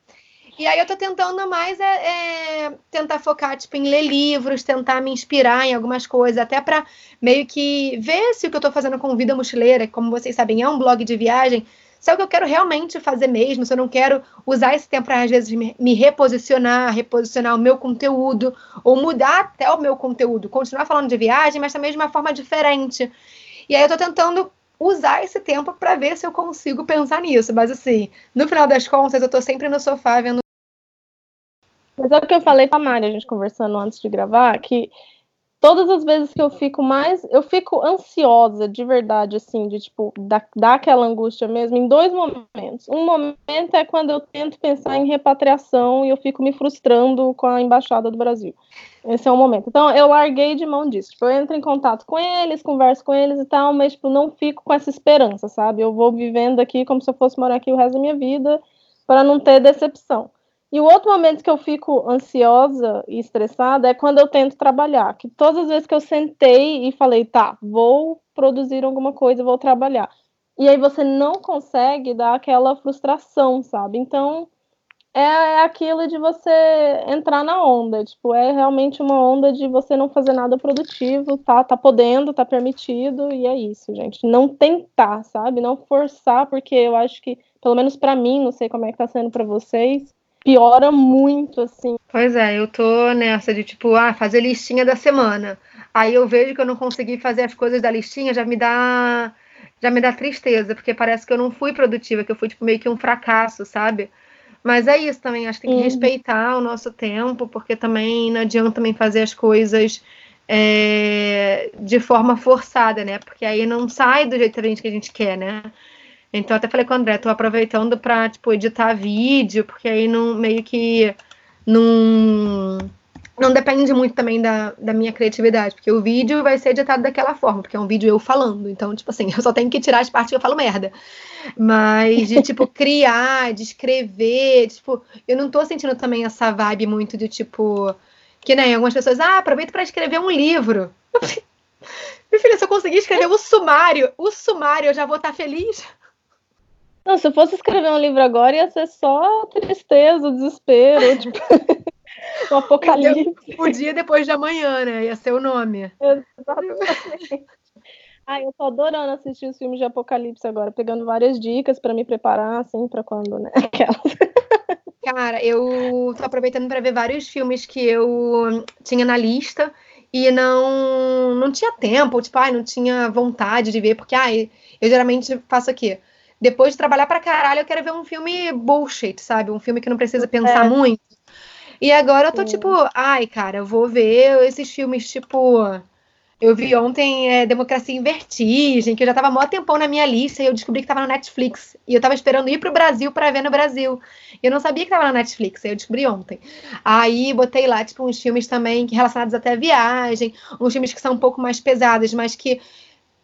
E aí eu tô tentando mais é, é, tentar focar tipo, em ler livros, tentar me inspirar em algumas coisas, até para meio que ver se o que eu tô fazendo com Vida Mochileira, como vocês sabem, é um blog de viagem, se é o que eu quero realmente fazer mesmo, se eu não quero usar esse tempo para, às vezes, me reposicionar, reposicionar o meu conteúdo, ou mudar até o meu conteúdo, continuar falando de viagem, mas também de uma forma diferente. E aí eu estou tentando usar esse tempo para ver se eu consigo pensar nisso. Mas assim, no final das contas, eu estou sempre no sofá vendo. Mas é o que eu falei com a Mari, a gente conversando antes de gravar, que todas as vezes que eu fico mais, eu fico ansiosa de verdade, assim, de tipo, dar, aquela angústia mesmo, em dois momentos. Um momento é quando eu tento pensar em repatriação e eu fico me frustrando com a embaixada do Brasil. Esse é um momento. Então, eu larguei de mão disso. Tipo, eu entro em contato com eles, converso com eles e tal, mas, tipo, não fico com essa esperança, sabe? Eu vou vivendo aqui como se eu fosse morar aqui o resto da minha vida para não ter decepção. E o outro momento que eu fico ansiosa e estressada é quando eu tento trabalhar. Que todas as vezes que eu sentei e falei, tá, vou produzir alguma coisa, vou trabalhar. E aí você não consegue dar aquela frustração, sabe? Então é, é aquilo de você entrar na onda. Tipo, é realmente uma onda de você não fazer nada produtivo, tá? Tá podendo, tá permitido, e é isso, gente. Não tentar, sabe? Não forçar, porque eu acho que, pelo menos para mim, não sei como é que tá sendo para vocês piora muito, assim. Pois é, eu tô nessa de tipo, ah, fazer listinha da semana. Aí eu vejo que eu não consegui fazer as coisas da listinha, já me dá já me dá tristeza, porque parece que eu não fui produtiva, que eu fui tipo meio que um fracasso, sabe? Mas é isso também, acho que tem que uhum. respeitar o nosso tempo, porque também não adianta também fazer as coisas é, de forma forçada, né? Porque aí não sai do jeito que a gente quer, né? Então até falei com o André, tô aproveitando para tipo editar vídeo, porque aí não meio que não não depende muito também da, da minha criatividade, porque o vídeo vai ser editado daquela forma, porque é um vídeo eu falando. Então, tipo assim, eu só tenho que tirar as partes que eu falo merda. Mas de, tipo, criar, de escrever, tipo, eu não tô sentindo também essa vibe muito de, tipo, que nem né, algumas pessoas, ah, aproveita para escrever um livro. Meu filho, se eu conseguir escrever o sumário, o sumário, eu já vou estar tá feliz. Não, se eu fosse escrever um livro agora, ia ser só tristeza, desespero, tipo, o apocalipse. O dia depois de amanhã, né? Ia ser o nome. Exatamente. Ai, eu tô adorando assistir os filmes de apocalipse agora, pegando várias dicas para me preparar, assim, para quando, né? Aquelas. Cara, eu tô aproveitando para ver vários filmes que eu tinha na lista e não não tinha tempo, tipo, ai, não tinha vontade de ver, porque ai, eu geralmente faço aqui depois de trabalhar pra caralho, eu quero ver um filme bullshit, sabe? Um filme que não precisa pensar é. muito. E agora eu tô Sim. tipo, ai, cara, eu vou ver esses filmes tipo. Eu vi ontem é, Democracia em Vertigem, que eu já tava mó tempão na minha lista e eu descobri que tava no Netflix. E eu tava esperando ir pro Brasil para ver no Brasil. E eu não sabia que tava na Netflix, aí eu descobri ontem. Aí botei lá, tipo, uns filmes também relacionados até a viagem, uns filmes que são um pouco mais pesados, mas que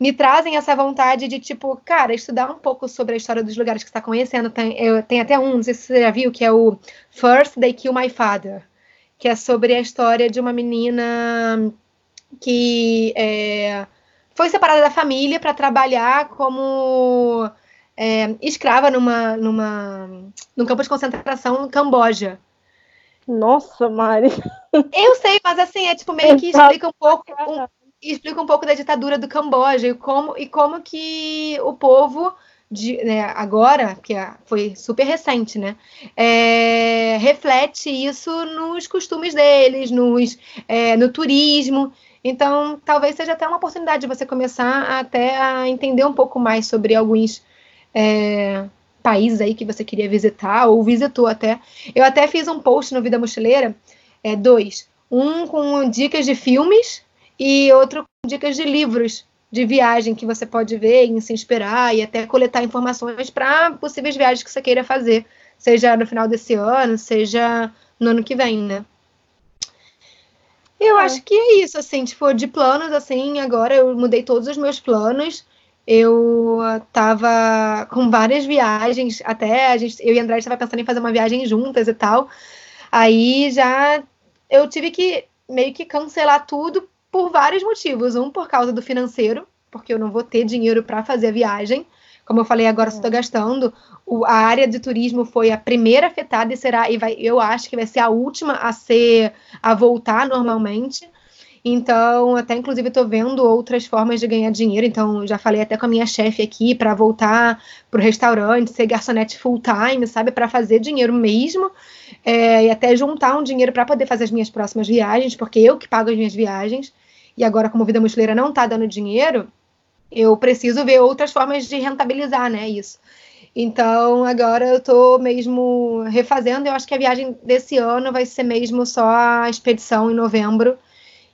me trazem essa vontade de, tipo, cara, estudar um pouco sobre a história dos lugares que você está conhecendo. Tem, eu, tem até um, não sei se você já viu, que é o First They Kill My Father, que é sobre a história de uma menina que é, foi separada da família para trabalhar como é, escrava numa, numa, num campo de concentração no Camboja. Nossa, Mari. Eu sei, mas assim, é tipo meio que explica um pouco. Um, explica um pouco da ditadura do Camboja e como, e como que o povo de, né, agora, que é, foi super recente, né, é, reflete isso nos costumes deles, nos, é, no turismo. Então, talvez seja até uma oportunidade de você começar até a entender um pouco mais sobre alguns é, países aí que você queria visitar ou visitou até. Eu até fiz um post no Vida Mochileira, é, dois, um com dicas de filmes e outro com dicas de livros de viagem que você pode ver e se inspirar e até coletar informações para possíveis viagens que você queira fazer, seja no final desse ano, seja no ano que vem, né? Eu é. acho que é isso, assim, tipo, de planos, assim, agora eu mudei todos os meus planos. Eu tava com várias viagens, até a gente, eu e a André estava pensando em fazer uma viagem juntas e tal. Aí já eu tive que meio que cancelar tudo por vários motivos. Um, por causa do financeiro, porque eu não vou ter dinheiro para fazer a viagem. Como eu falei, agora estou gastando. O, a área de turismo foi a primeira afetada e será, e vai, eu acho que vai ser a última a ser a voltar normalmente. Então, até inclusive estou vendo outras formas de ganhar dinheiro. Então, já falei até com a minha chefe aqui para voltar para o restaurante, ser garçonete full time, sabe, para fazer dinheiro mesmo é, e até juntar um dinheiro para poder fazer as minhas próximas viagens, porque eu que pago as minhas viagens e agora, como Vida Mochileira não está dando dinheiro, eu preciso ver outras formas de rentabilizar, né, isso. Então, agora eu estou mesmo refazendo. Eu acho que a viagem desse ano vai ser mesmo só a expedição em novembro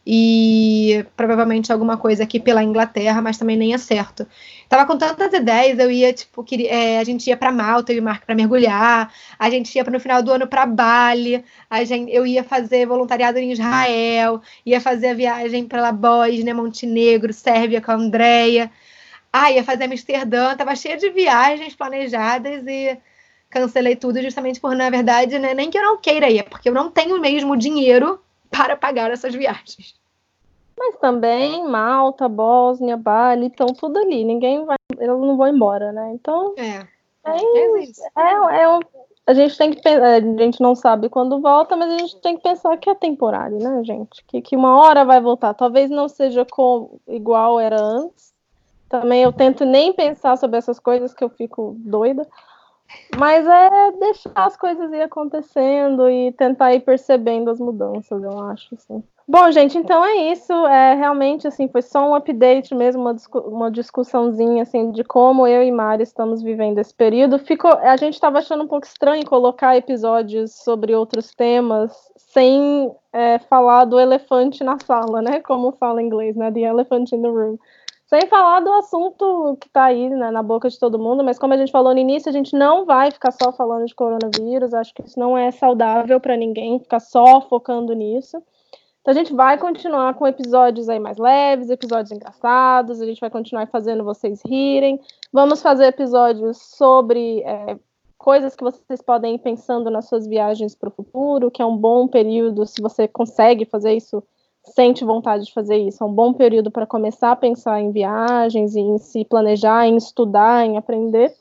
e provavelmente alguma coisa aqui pela Inglaterra, mas também nem é certo. Tava com tantas ideias, eu ia, tipo, queria, é, a gente ia para Malta, e o Marco para mergulhar, a gente ia no final do ano para Bali, a gente, eu ia fazer voluntariado em Israel, ia fazer a viagem pela Bósnia, Montenegro, Sérvia com a Andrea. Ah, ia fazer Amsterdã, tava cheia de viagens planejadas e cancelei tudo justamente por, na verdade, né, nem que eu não queira ir, porque eu não tenho mesmo dinheiro para pagar essas viagens. Mas também Malta, Bósnia, Bali, estão tudo ali. Ninguém vai, eles não vão embora, né? Então. É. É, é, é, a gente tem que a gente não sabe quando volta, mas a gente tem que pensar que é temporário, né, gente? Que, que uma hora vai voltar. Talvez não seja com, igual era antes. Também eu tento nem pensar sobre essas coisas que eu fico doida. Mas é deixar as coisas ir acontecendo e tentar ir percebendo as mudanças, eu acho, assim. Bom, gente, então é isso. É realmente assim, foi só um update mesmo, uma, discu uma discussãozinha assim de como eu e Mari estamos vivendo esse período. Ficou, a gente estava achando um pouco estranho colocar episódios sobre outros temas sem é, falar do elefante na sala, né? Como fala em inglês, né? The elephant in the room. Sem falar do assunto que está aí né, na boca de todo mundo, mas como a gente falou no início, a gente não vai ficar só falando de coronavírus. Acho que isso não é saudável para ninguém, ficar só focando nisso. Então a gente vai continuar com episódios aí mais leves, episódios engraçados, a gente vai continuar fazendo vocês rirem. Vamos fazer episódios sobre é, coisas que vocês podem ir pensando nas suas viagens para o futuro, que é um bom período, se você consegue fazer isso sente vontade de fazer isso. É um bom período para começar a pensar em viagens, em se planejar, em estudar, em aprender.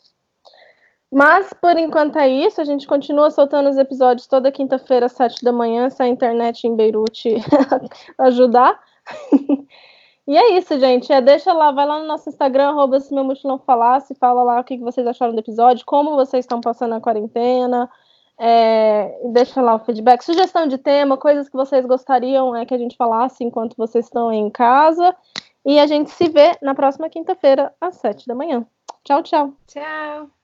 Mas, por enquanto é isso. A gente continua soltando os episódios toda quinta-feira, às sete da manhã, se a internet em Beirute ajudar. e é isso, gente. É, deixa lá, vai lá no nosso Instagram, arroba se meu mochilão falasse, fala lá o que vocês acharam do episódio, como vocês estão passando a quarentena, é, deixa lá o feedback, sugestão de tema, coisas que vocês gostariam é, que a gente falasse enquanto vocês estão em casa. E a gente se vê na próxima quinta-feira, às sete da manhã. Tchau, tchau. Tchau.